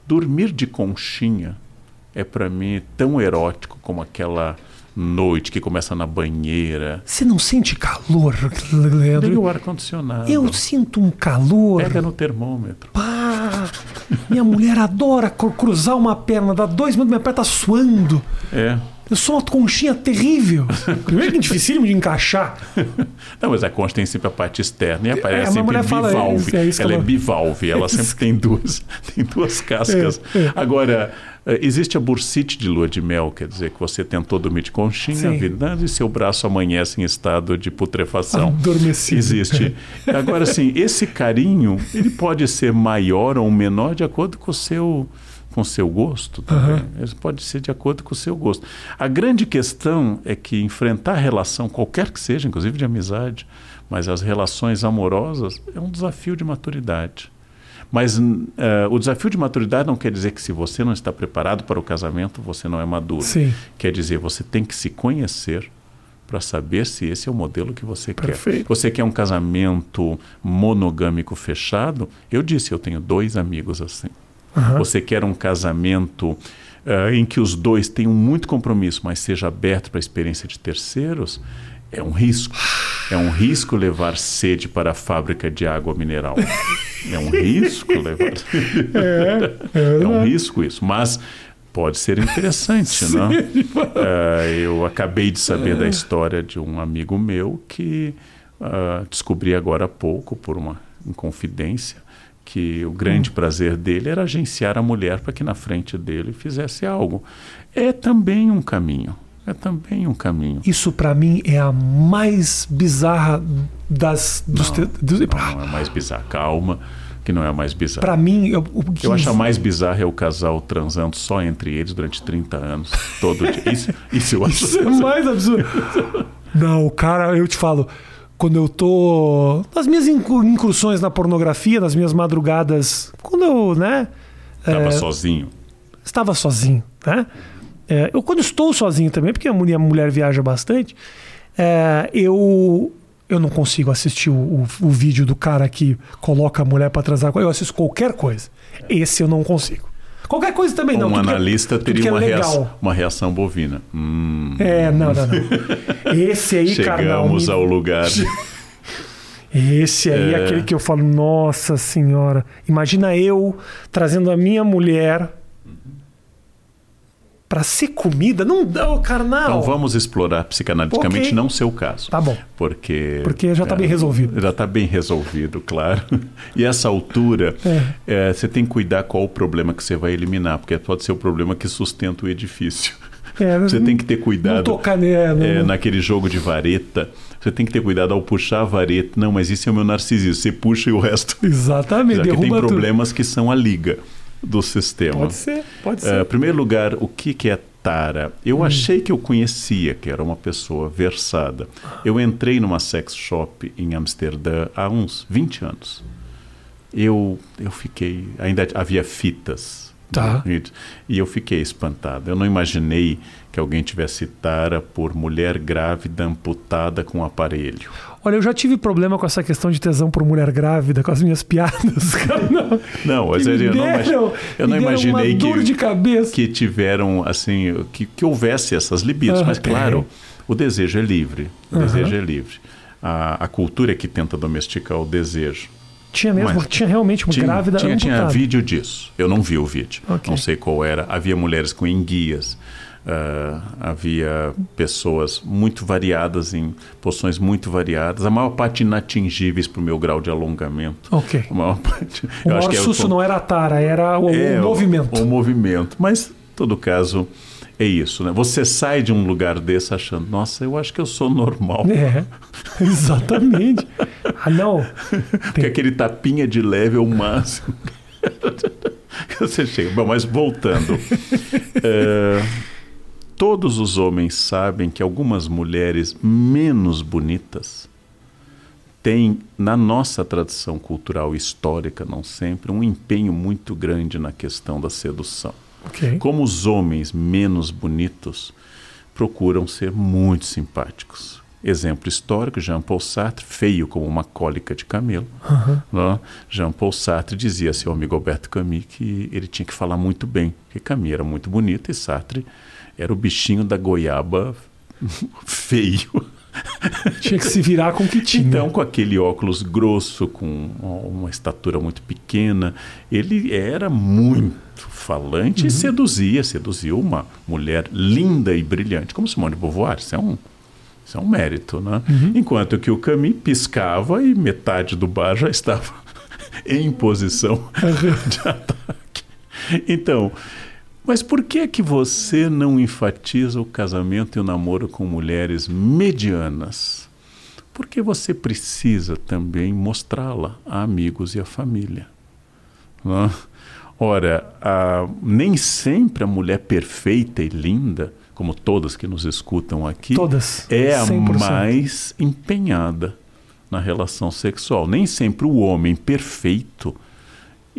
dormir de conchinha é para mim tão erótico como aquela noite que começa na banheira. Você não sente calor, Leandro? Liga o ar-condicionado. Eu sinto um calor. Pega no termômetro. Pá! Minha mulher adora cruzar uma perna, dá dois minutos, minha perna tá suando. É. Eu sou uma conchinha terrível. Primeiro que é dificílimo de encaixar. Não, mas a concha tem sempre a parte externa e aparece É, a sempre bivalve. isso, é isso ela é bivalve, ela sempre tem duas, tem duas cascas. É, é. Agora, eh, existe a bursite de lua de mel, quer dizer que você tentou dormir de conchinha Sim. a vida e seu braço amanhece em estado de putrefação. Adormecido. Existe. Agora, assim, esse carinho, ele pode ser maior ou menor de acordo com o seu com seu gosto também. Ele pode ser de acordo com o seu gosto. A grande questão é que enfrentar a relação, qualquer que seja, inclusive de amizade, mas as relações amorosas, é um desafio de maturidade. Mas eh, o desafio de maturidade não quer dizer que se você não está preparado para o casamento, você não é maduro. Sim. Quer dizer, você tem que se conhecer para saber se esse é o modelo que você Perfeito. quer. Você quer um casamento monogâmico fechado? Eu disse, eu tenho dois amigos assim. Aham. Você quer um casamento eh, em que os dois tenham muito compromisso, mas seja aberto para a experiência de terceiros? É um risco. É um risco levar sede para a fábrica de água mineral. É um risco levar. É um risco isso, mas pode ser interessante, não? Eh, eu acabei de saber da história de um amigo meu que ah, descobri agora há pouco por uma confidência que o grande prazer dele era agenciar a mulher para que na frente dele fizesse algo. É também um caminho. É também um caminho. Isso pra mim é a mais bizarra das dos, te- dos Não, não é mais bizarro. Calma, que não é a mais bizarro. Pra mim, eu, o que Eu acho a mais bizarra é o casal transando só entre eles durante 30 anos, todo dia. Isso, isso eu acho. Isso é mais absurdo. Não, cara, eu te falo, quando eu tô nas minhas incu- incursões na pornografia, nas minhas madrugadas, quando eu, né, Tava é, sozinho. estava sozinho, né? É, eu quando estou sozinho também, porque a mulher, a mulher viaja bastante, é, eu eu não consigo assistir o, o- o vídeo do cara que coloca a mulher para transar. com- Eu assisto qualquer coisa. Esse eu não consigo. Qualquer coisa também não. um tudo é- analista que teria é uma, legal. reação, uma reação bovina. Hum, É, não, não, não. Esse aí, cara, não. chegamos ao lugar. Esse aí é É. aquele que eu falo, nossa senhora. Imagina eu trazendo a minha mulher pra ser comida. Não dá, ô, carnal. Então vamos explorar psicanaliticamente Ok. não seu caso. Tá bom. Porque, Porque já tá é, bem resolvido. Já está bem resolvido, claro. E essa altura, é, você tem que cuidar qual o problema que você vai eliminar, porque pode ser o problema que sustenta o edifício. É, Você tem que ter Não cuidado. tocar nela. É, não- naquele jogo de vareta, você tem que ter cuidado ao puxar a vareta. Não, mas isso é o meu narcisismo. Você puxa e o resto. Exatamente. Porque tem derruba tudo. problemas que são a liga do sistema. Pode ser, pode É, ser. em primeiro lugar, o que, que é tara? Eu Hum. achei que eu conhecia, que era uma pessoa versada. Eu entrei numa sex shop em Amsterdã há uns 20 anos. Eu, eu fiquei. Ainda havia fitas. Tá. E, e eu fiquei espantado. Eu não imaginei que alguém tivesse tara por mulher grávida amputada com aparelho. Olha, eu já tive problema com essa questão de tesão por mulher grávida, com as minhas piadas. Não. Não, mas eu, me não, deram- eu não deram imaginei que, que tiveram, assim, que, que houvesse essas libidos. Ah, mas, tem. claro, o desejo é livre. O Aham. desejo é livre. A, a cultura é que tenta domesticar o desejo. Tinha mesmo, Mas- tinha realmente uma Tinha, grávida tinha, tinha vídeo disso. Eu não vi o vídeo. Ok. Não sei qual era. Havia mulheres com enguias. Ah, havia pessoas muito variadas, em posições muito variadas. A maior parte inatingíveis para o meu grau de alongamento. Ok. A maior parte. O acho maior que é susto o- não era a tara, era o, o é, movimento. O, movimento. Mas, em todo caso, é isso. Né? Você sai de um lugar desse achando, nossa, eu acho que eu sou normal. É, exatamente. ah, não. Porque aquele tapinha de leve é o máximo. Você chega. Bom, mas voltando. É, todos os homens sabem que algumas mulheres menos bonitas têm, na nossa tradição cultural histórica, não sempre, um empenho muito grande na questão da sedução. Ok. Como os homens menos bonitos procuram ser muito simpáticos. Exemplo histórico, Jean Paul Sartre, feio como uma cólica de camelo. né? Jean Paul Sartre dizia a seu amigo Alberto Camus que ele tinha que falar muito bem, porque Camus era muito bonito e Sartre era o bichinho da goiaba feio. Tinha que se virar com o que tinha. Então, com aquele óculos grosso, com uma estatura muito pequena, ele era muito falante uhum. e seduzia, seduziu uma mulher linda e brilhante, como Simone de Beauvoir. Isso é um, isso é um mérito, né? Uhum. Enquanto que o Camille piscava e metade do bar já estava em posição de ataque. Então, mas por que é que você não enfatiza o casamento e o namoro com mulheres medianas? Porque você precisa também mostrá-la a amigos e a família. Não? É? Ora, a, nem sempre a mulher perfeita e linda, como todas que nos escutam aqui, todas, é a mais empenhada na relação sexual. Nem sempre o homem perfeito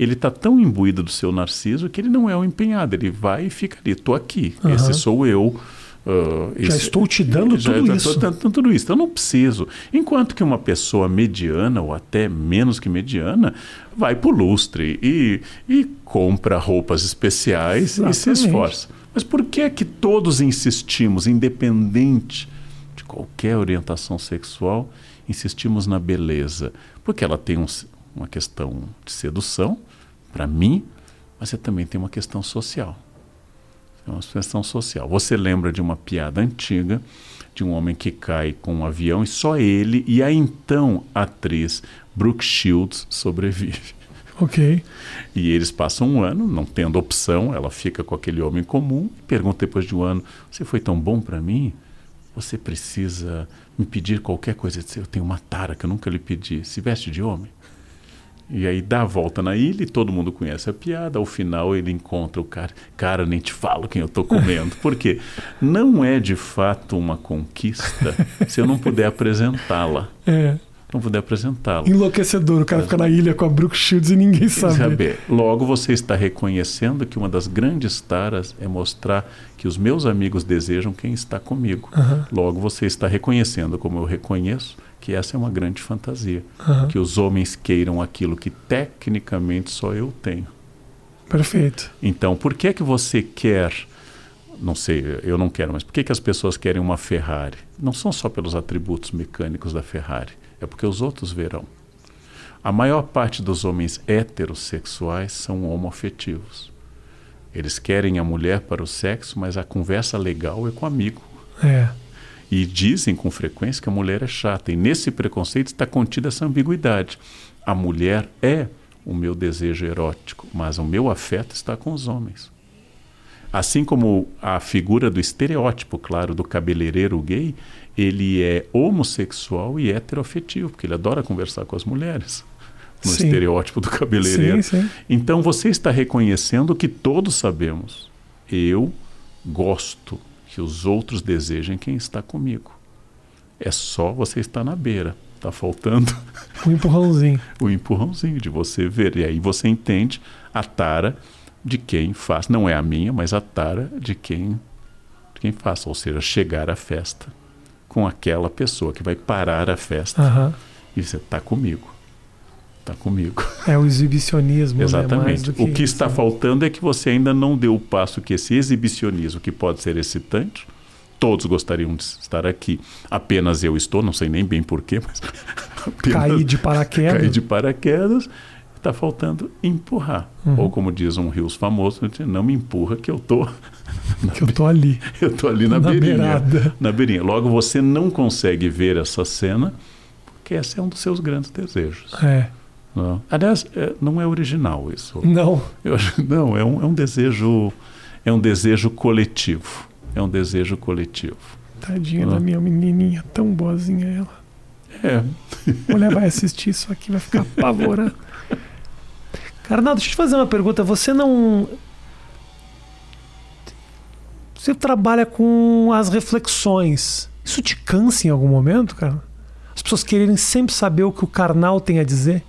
ele está tão imbuído do seu narciso que ele não é um empenhado. Ele vai e fica ali. Estou aqui. Uhum. Esse sou eu. Uh, já esse, estou te dando já, tudo já isso. Estou dando tudo isso. Então, eu não preciso. Enquanto que uma pessoa mediana, ou até menos que mediana, vai para o lustre e, e compra roupas especiais Exatamente. e se esforça. Mas por que é que todos insistimos, independente de qualquer orientação sexual, insistimos na beleza? Porque ela tem um, uma questão de sedução, para mim, mas você também tem uma questão social. É uma questão social. Você lembra de uma piada antiga de um homem que cai com um avião e só ele e a então atriz Brooke Shields sobrevive. Ok. E eles passam um ano, não tendo opção, ela fica com aquele homem comum e pergunta depois de um ano: Você foi tão bom para mim? Você precisa me pedir qualquer coisa. Eu tenho uma tara que eu nunca lhe pedi. Se veste de homem. E aí dá a volta na ilha e todo mundo conhece a piada. Ao final ele encontra o cara. Cara, nem te falo quem eu estou comendo. Porque não é de fato uma conquista se eu não puder apresentá-la. É. Não puder apresentá-la. Enlouquecedor. O cara fica na ilha com a Brooke Shields e ninguém sabe. saber. Logo você está reconhecendo que uma das grandes taras é mostrar que os meus amigos desejam quem está comigo. Uhum. Logo você está reconhecendo, como eu reconheço, que essa é uma grande fantasia. Uhum. Que os homens queiram aquilo que tecnicamente só eu tenho. Perfeito. Então, por que que você quer, não sei, eu não quero, mas por que que as pessoas querem uma Ferrari? Não são só pelos atributos mecânicos da Ferrari, é porque os outros verão. A maior parte dos homens heterossexuais são homoafetivos. Eles querem a mulher para o sexo, mas a conversa legal é com o amigo. É. E dizem com frequência que a mulher é chata. E nesse preconceito está contida essa ambiguidade. A mulher é o meu desejo erótico, mas o meu afeto está com os homens. Assim como a figura do estereótipo, claro, do cabeleireiro gay, ele é homossexual e heteroafetivo, porque ele adora conversar com as mulheres. No sim. estereótipo do cabeleireiro. Sim, sim. Então você está reconhecendo que todos sabemos. Eu gosto que os outros desejem quem está comigo. É só você estar na beira. Está faltando o um empurrãozinho. o empurrãozinho de você ver. E aí você entende a tara de quem faz. Não é a minha, mas a tara de quem, de quem faz. Ou seja, chegar à festa com aquela pessoa que vai parar a festa uhum. e você está comigo. Está comigo. É o exibicionismo. Né? Exatamente. Né? Que o que isso. está faltando é que você ainda não deu o passo que esse exibicionismo, que pode ser excitante, todos gostariam de estar aqui. Apenas eu estou, não sei nem bem porquê, mas. Cair de paraquedas. Cair de paraquedas. Está faltando empurrar. Uhum. Ou como diz um Rios famoso, não me empurra que eu tô que eu tô ali. eu tô ali na, na beirinha. Beirada. Na beirinha. Logo você não consegue ver essa cena, porque esse é um dos seus grandes desejos. É. Não. Aliás, é, não é original isso. Não. Eu não, é um, é um desejo, é um desejo coletivo. É um desejo coletivo. Tadinha não. da minha menininha, tão boazinha ela. É. A mulher vai assistir isso aqui, vai ficar apavorada. Arnaldo, deixa eu te fazer uma pergunta. Você não. Você trabalha com as reflexões. Isso te cansa em algum momento, cara? As pessoas quererem sempre saber o que o carnal tem a dizer?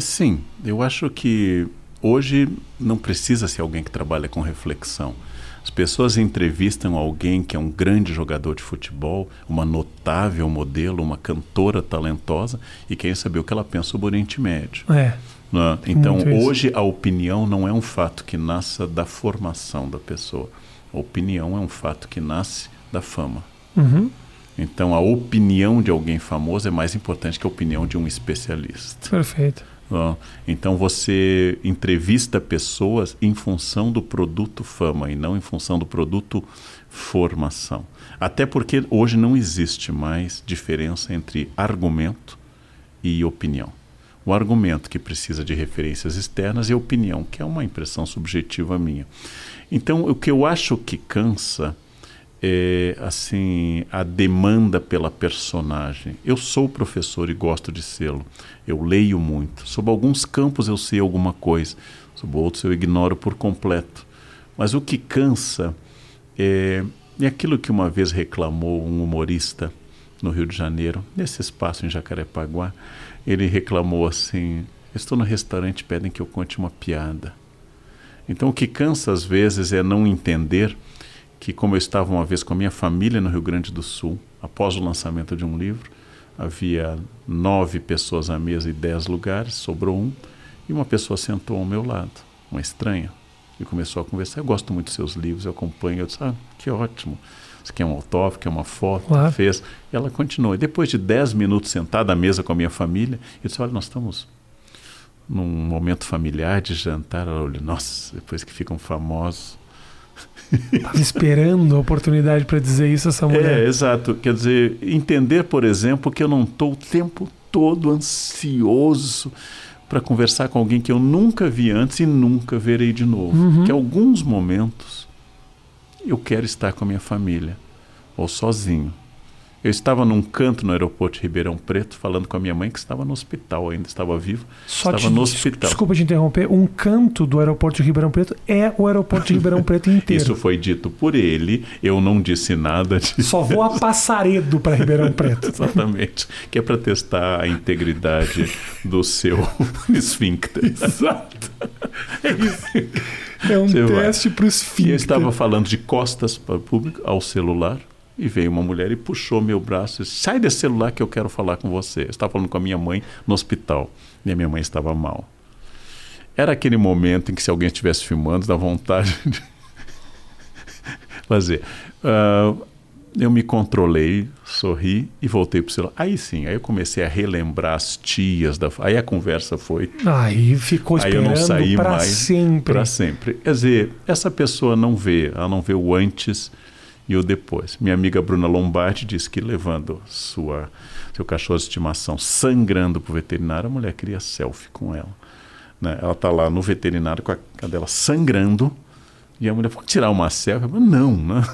Sim, eu acho que hoje não precisa ser alguém que trabalha com reflexão. As pessoas entrevistam alguém que é um grande jogador de futebol, uma notável modelo, uma cantora talentosa e querem saber o que ela pensa sobre o Oriente Médio. É. Né? Então, hoje a opinião não é um fato que nasça da formação da pessoa. A opinião é um fato que nasce da fama. Uhum. Então, a opinião de alguém famoso é mais importante que a opinião de um especialista. Perfeito. Então, você entrevista pessoas em função do produto fama e não em função do produto formação. Até porque hoje não existe mais diferença entre argumento e opinião. O argumento que precisa de referências externas e a opinião, que é uma impressão subjetiva minha. Então, o que eu acho que cansa é assim a demanda pela personagem. Eu sou professor e gosto de sê-lo. Eu leio muito. Sobre alguns campos eu sei alguma coisa, sobre outros eu ignoro por completo. Mas o que cansa é, é aquilo que uma vez reclamou um humorista no Rio de Janeiro, nesse espaço em Jacarepaguá. Ele reclamou assim: Estou no restaurante, pedem que eu conte uma piada. Então, o que cansa às vezes é não entender que, como eu estava uma vez com a minha família no Rio Grande do Sul, após o lançamento de um livro, havia nove pessoas à mesa e dez lugares, sobrou um, e uma pessoa sentou ao meu lado, uma estranha, e começou a conversar. Eu gosto muito dos seus livros, eu acompanho. Eu disse: Ah, que ótimo. Você quer um autógrafo, quer uma foto? Claro. Fez. E ela continuou. E depois de dez minutos sentada à mesa com a minha família, eu disse: Olha, nós estamos num momento familiar de jantar. Ela olhou: Nossa, depois que ficam famosos Estava esperando a oportunidade para dizer isso essa mulher. É, exato. Quer dizer, entender, por exemplo, que eu não estou o tempo todo ansioso para conversar com alguém que eu nunca vi antes e nunca verei de novo. Uhum. Que alguns momentos eu quero estar com a minha família ou sozinho. Eu estava num canto no aeroporto de Ribeirão Preto falando com a minha mãe que estava no hospital, ainda estava vivo. Só estava te, no hospital. Desculpa te interromper, um canto do aeroporto de Ribeirão Preto é o aeroporto de Ribeirão Preto inteiro. Isso foi dito por ele, eu não disse nada disso. Só vou a Passaredo para Ribeirão Preto. Exatamente, que é para testar a integridade do seu esfíncter. Exato. É isso. É um Você teste para o esfíncter. E eu estava falando de costas para o público, ao celular e veio uma mulher e puxou meu braço e disse: Sai desse celular que eu quero falar com você. Eu estava falando com a minha mãe no hospital e a minha mãe estava mal. Era aquele momento em que, se alguém estivesse filmando, dá vontade de fazer. Uh, eu me controlei, sorri e voltei para o celular. Aí sim, aí eu comecei a relembrar as tias da. Aí a conversa foi. Aí ficou esperando aí eu não saí mais sempre. Para sempre. Quer dizer, essa pessoa não vê, ela não vê o antes e o depois. Minha amiga Bruna Lombardi disse que levando sua seu cachorro de estimação sangrando para o veterinário, a mulher queria selfie com ela. Né? Ela está lá no veterinário com a cadela sangrando e a mulher falou, tirar uma selfie? Falei, não, né?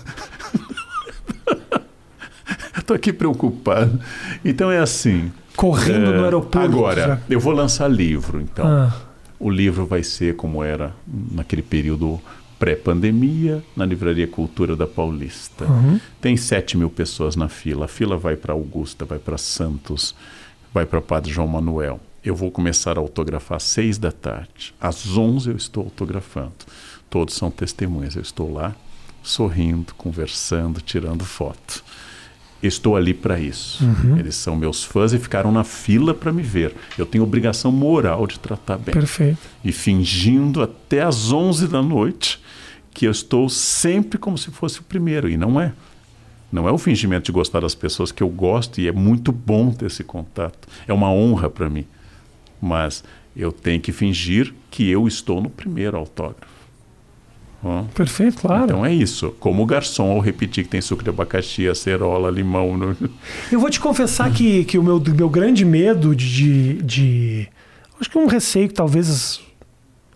Estou aqui preocupado. Então é assim. Correndo é, no aeroporto. Agora, já. eu vou lançar livro, então. Ah. O livro vai ser como era naquele período pré-pandemia na Livraria Cultura da Paulista. Uhum. Tem 7 mil pessoas na fila. A fila vai para Augusta, vai para Santos, vai para Padre João Manuel. Eu vou começar a autografar às 6 da tarde. Às 11 eu estou autografando. Todos são testemunhas. Eu estou lá sorrindo, conversando, tirando foto. Estou ali para isso. Uhum. Eles são meus fãs e ficaram na fila para me ver. Eu tenho obrigação moral de tratar bem. Perfeito. E fingindo até às 11 da noite que eu estou sempre como se fosse o primeiro, e não é. Não é o fingimento de gostar das pessoas que eu gosto e é muito bom ter esse contato. É uma honra para mim. Mas eu tenho que fingir que eu estou no primeiro autógrafo. Perfeito, claro. Então é isso. Como o garçom, ao repetir que tem suco de abacaxi, acerola, limão. No... Eu vou te confessar que, que o meu, meu grande medo de, de. Acho que um receio que talvez as,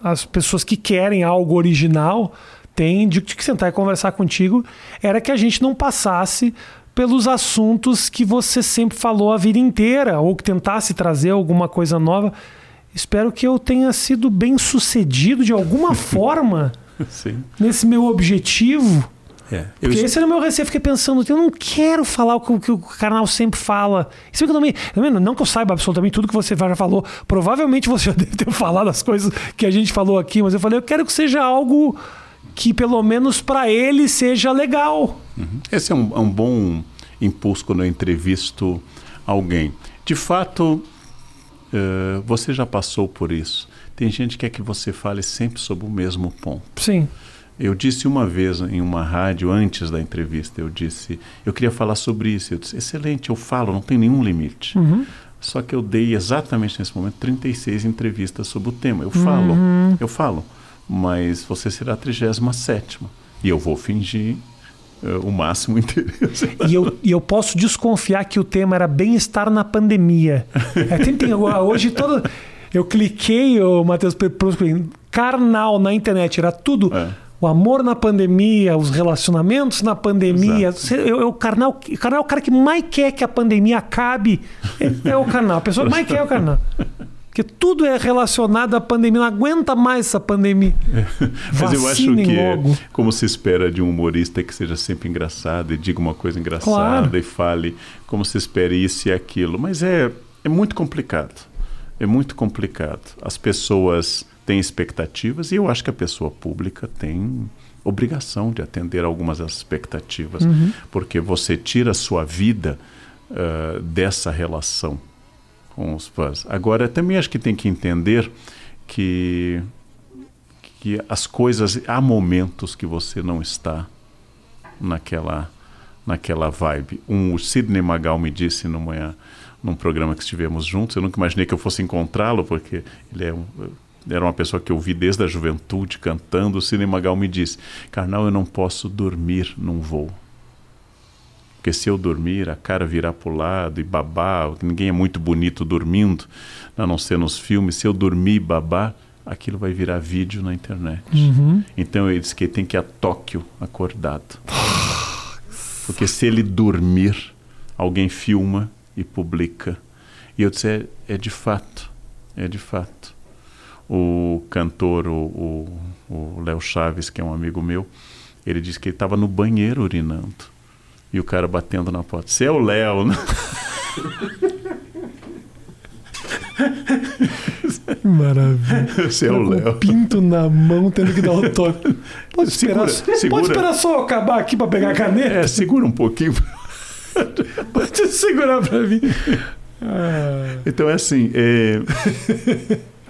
as pessoas que querem algo original tem de, de sentar e conversar contigo era que a gente não passasse pelos assuntos que você sempre falou a vida inteira, ou que tentasse trazer alguma coisa nova. Espero que eu tenha sido bem sucedido de alguma forma nesse meu objetivo. É, Porque eu... esse era o meu receio. Eu fiquei pensando, eu não quero falar o que, o, que o canal sempre fala. Isso que eu também, também. Não que eu saiba absolutamente tudo que você já falou. Provavelmente você já deve ter falado as coisas que a gente falou aqui, mas eu falei, eu quero que seja algo que pelo menos para ele seja legal. Uhum. Esse é um, é um, bom impulso quando eu entrevisto alguém. De fato, uh, você já passou por isso. Tem gente que quer que você fale sempre sobre o mesmo ponto. Sim. Eu disse uma vez em uma rádio, antes da entrevista, eu disse, eu queria falar sobre isso. Eu disse, excelente, eu falo, não tem nenhum limite. Uhum. Só que eu dei exatamente nesse momento 36 entrevistas sobre o tema. Eu falo, uhum. eu falo, mas você será a 37 e eu vou fingir o máximo interesse. E eu, e eu posso desconfiar que o tema era bem-estar na pandemia. É, tem, tem, hoje todo. Eu cliquei, o Matheus, carnal na internet, era tudo. É o amor na pandemia, os relacionamentos na pandemia. Eu, eu, o carnal, o carnal é o cara que mais quer que a pandemia acabe. É, é o carnal. A pessoa que mais quer é o carnal. Porque tudo é relacionado à pandemia. Não aguenta mais essa pandemia. É. Mas eu acho que, logo. como se espera de um humorista que seja sempre engraçado e diga uma coisa engraçada claro. e fale como se espera isso e aquilo. Mas é, é muito complicado. É muito complicado. As pessoas tem expectativas e eu acho que a pessoa pública tem obrigação de atender algumas das expectativas, uhum. porque você tira a sua vida uh, dessa relação com os. Agora, também acho que tem que entender que, que as coisas, há momentos que você não está naquela, naquela vibe. Um, o Sidney Magal me disse numa, num programa que estivemos juntos, eu nunca imaginei que eu fosse encontrá-lo, porque ele é um era uma pessoa que eu vi desde a juventude cantando, o Cine Magal me disse: Carnal, eu não posso dormir num voo. Porque se eu dormir, a cara virar para o lado e babar, ninguém é muito bonito dormindo, a não ser nos filmes. Se eu dormir e babar, aquilo vai virar vídeo na internet. Uhum. Então ele disse que ele tem que ir a Tóquio acordado. Porque se ele dormir, alguém filma e publica. E eu disse: é, é de fato, é de fato o cantor, o Léo Chaves, que é um amigo meu, ele disse que ele estava no banheiro urinando. E o cara batendo na porta. Você é o Léo, né? Maravilha. Você é o Léo. pinto na mão, tendo que dar o toque. Pode esperar, segura, segura. Pode esperar só acabar aqui para pegar a caneta? É, segura um pouquinho. pode segurar para mim. Ah. Então é assim. É...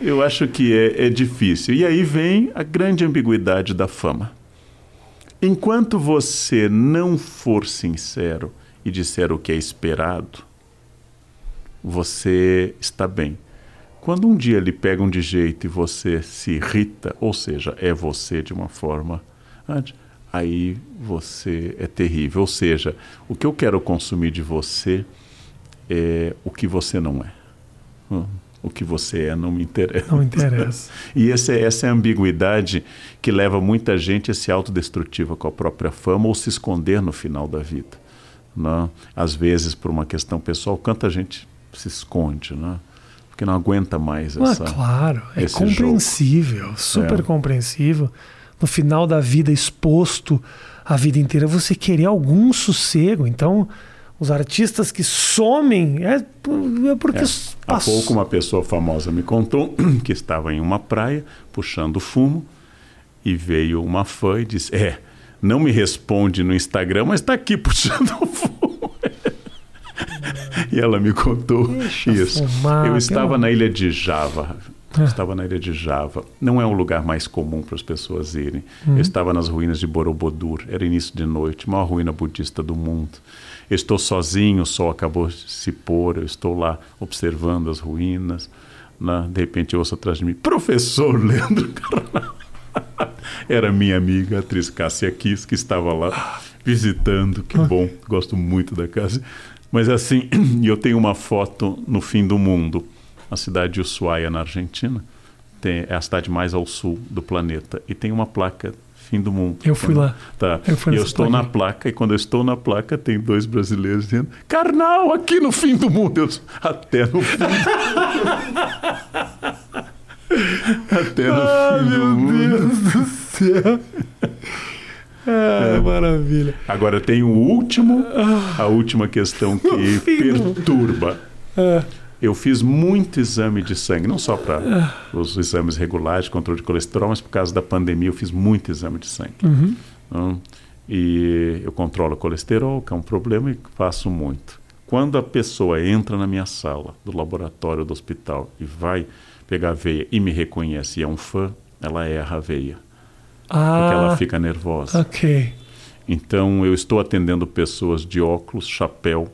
Eu acho que é, é difícil. E aí vem a grande ambiguidade da fama. Enquanto você não for sincero e disser o que é esperado, você está bem. Quando um dia lhe pegam de jeito e você se irrita, ou seja, é você de uma forma, aí você é terrível. Ou seja, o que eu quero consumir de você é o que você não é. Hum o que você é não me interessa. Não interessa. e essa, essa é a ambiguidade que leva muita gente a se autodestrutiva com a própria fama ou se esconder no final da vida. Né? Às vezes, por uma questão pessoal, quanta gente se esconde, né? porque não aguenta mais essa. Ah, claro, é compreensível, jogo. super é. compreensível. No final da vida, exposto a vida inteira, você querer algum sossego. Então os artistas que somem é, é porque. É. Há pouco uma pessoa famosa me contou que estava em uma praia puxando fumo e veio uma fã e disse: É, não me responde no Instagram, mas está aqui puxando fumo. e ela me contou Deixa isso. Fumar, Eu estava na ilha de Java. Eu estava na ilha de Java. Não é um lugar mais comum para as pessoas irem. Uhum. Eu estava nas ruínas de Borobudur. Era início de noite, maior ruína budista do mundo. Estou sozinho, o sol acabou de se pôr, eu estou lá observando as ruínas. Né? De repente eu ouço atrás de mim, professor Leandro. Era minha amiga, a atriz Cássia Kiss, que estava lá visitando. Que bom, gosto muito da Cássia. Mas assim, eu tenho uma foto no fim do mundo, na cidade de Ushuaia, na Argentina. Tem, é a cidade mais ao sul do planeta. E tem uma placa fim do mundo. Eu fui lá. Tá. Eu, fui eu estou na placa e quando eu estou na placa tem dois brasileiros dizendo: Carnal, aqui no fim do mundo. Eu, até no fim. até no ah, fim do mundo. Meu Deus do céu. Ah, é. maravilha. Agora tem o último, a última questão que perturba. Ah eu fiz muito exame de sangue, não só para os exames regulares, controle de colesterol, mas por causa da pandemia eu fiz muito exame de sangue. Uhum. Então, e eu controlo o colesterol, que é um problema, e faço muito. Quando a pessoa entra na minha sala do laboratório do hospital e vai pegar a veia e me reconhece e é um fã, ela erra a veia. Ah, porque ela fica nervosa. ok. Então eu estou atendendo pessoas de óculos, chapéu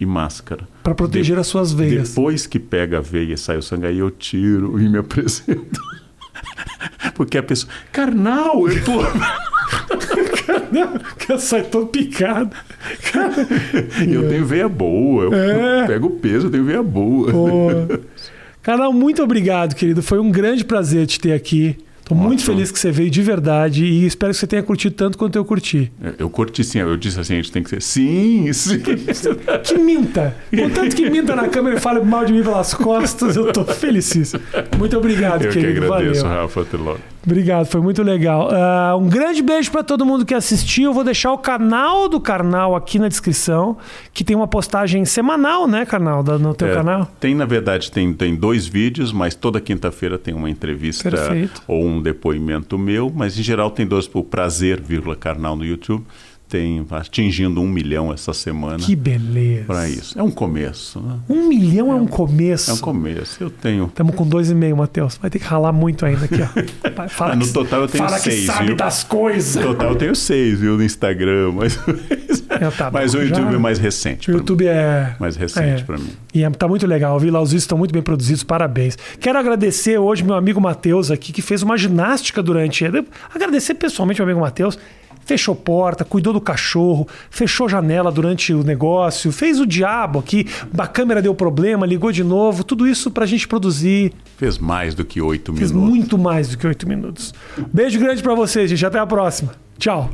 e máscara. Para proteger De- as suas veias. Depois que pega a veia e sai o sangue, aí eu tiro e me apresento. Porque a pessoa, carnal, eu tô. que eu saio todo picado. eu tenho veia boa, eu É. pego peso, eu tenho veia boa. Pô. Canal, muito obrigado, querido. Foi um grande prazer te ter aqui. Tô muito feliz que você veio de verdade e espero que você tenha curtido tanto quanto eu curti. Eu curti sim, eu disse assim, a gente tem que ser. Sim, sim. Que minta! Contanto que minta na câmera e fale mal de mim pelas costas, eu tô felicíssimo. Muito obrigado, Eu que querido. agradeço, Valeu. Rafa Teló. Obrigado, foi muito legal. Ah, um grande beijo para todo mundo que assistiu. Eu vou deixar o canal do Karnal aqui na descrição, que tem uma postagem semanal, né, Karnal, da- no teu É, canal. Tem, na verdade, tem, tem dois vídeos, mas toda quinta-feira tem uma entrevista Perfeito. ou um depoimento meu, mas em geral tem dois por prazer, vírgula, carnal no YouTube. Tem atingindo um milhão essa semana Que beleza. para isso. É um começo, né? Um milhão é um começo. É um começo. Eu tenho. Estamos com dois e meio, Matheus. Vai ter que ralar muito ainda aqui, ó. Fala Ah, no que- total eu tenho fala seis, que sabe viu? das coisas. No total eu tenho seis, viu, no Instagram, mas, É, tá mas bom, o YouTube já- é mais recente. O pra mim. YouTube é... Mais recente é. para mim. E é, tá muito legal, vi lá, os vídeos estão muito bem produzidos, parabéns. Quero agradecer hoje meu amigo Matheus aqui, que fez uma ginástica durante. Agradecer pessoalmente meu amigo Matheus. Fechou porta, cuidou do cachorro, fechou janela durante o negócio, fez o diabo aqui, a câmera deu problema, ligou de novo, tudo isso pra gente produzir. Fez mais do que oito Fez minutos. muito mais do que oito minutos. Beijo grande pra vocês, gente. Até a próxima. Tchau.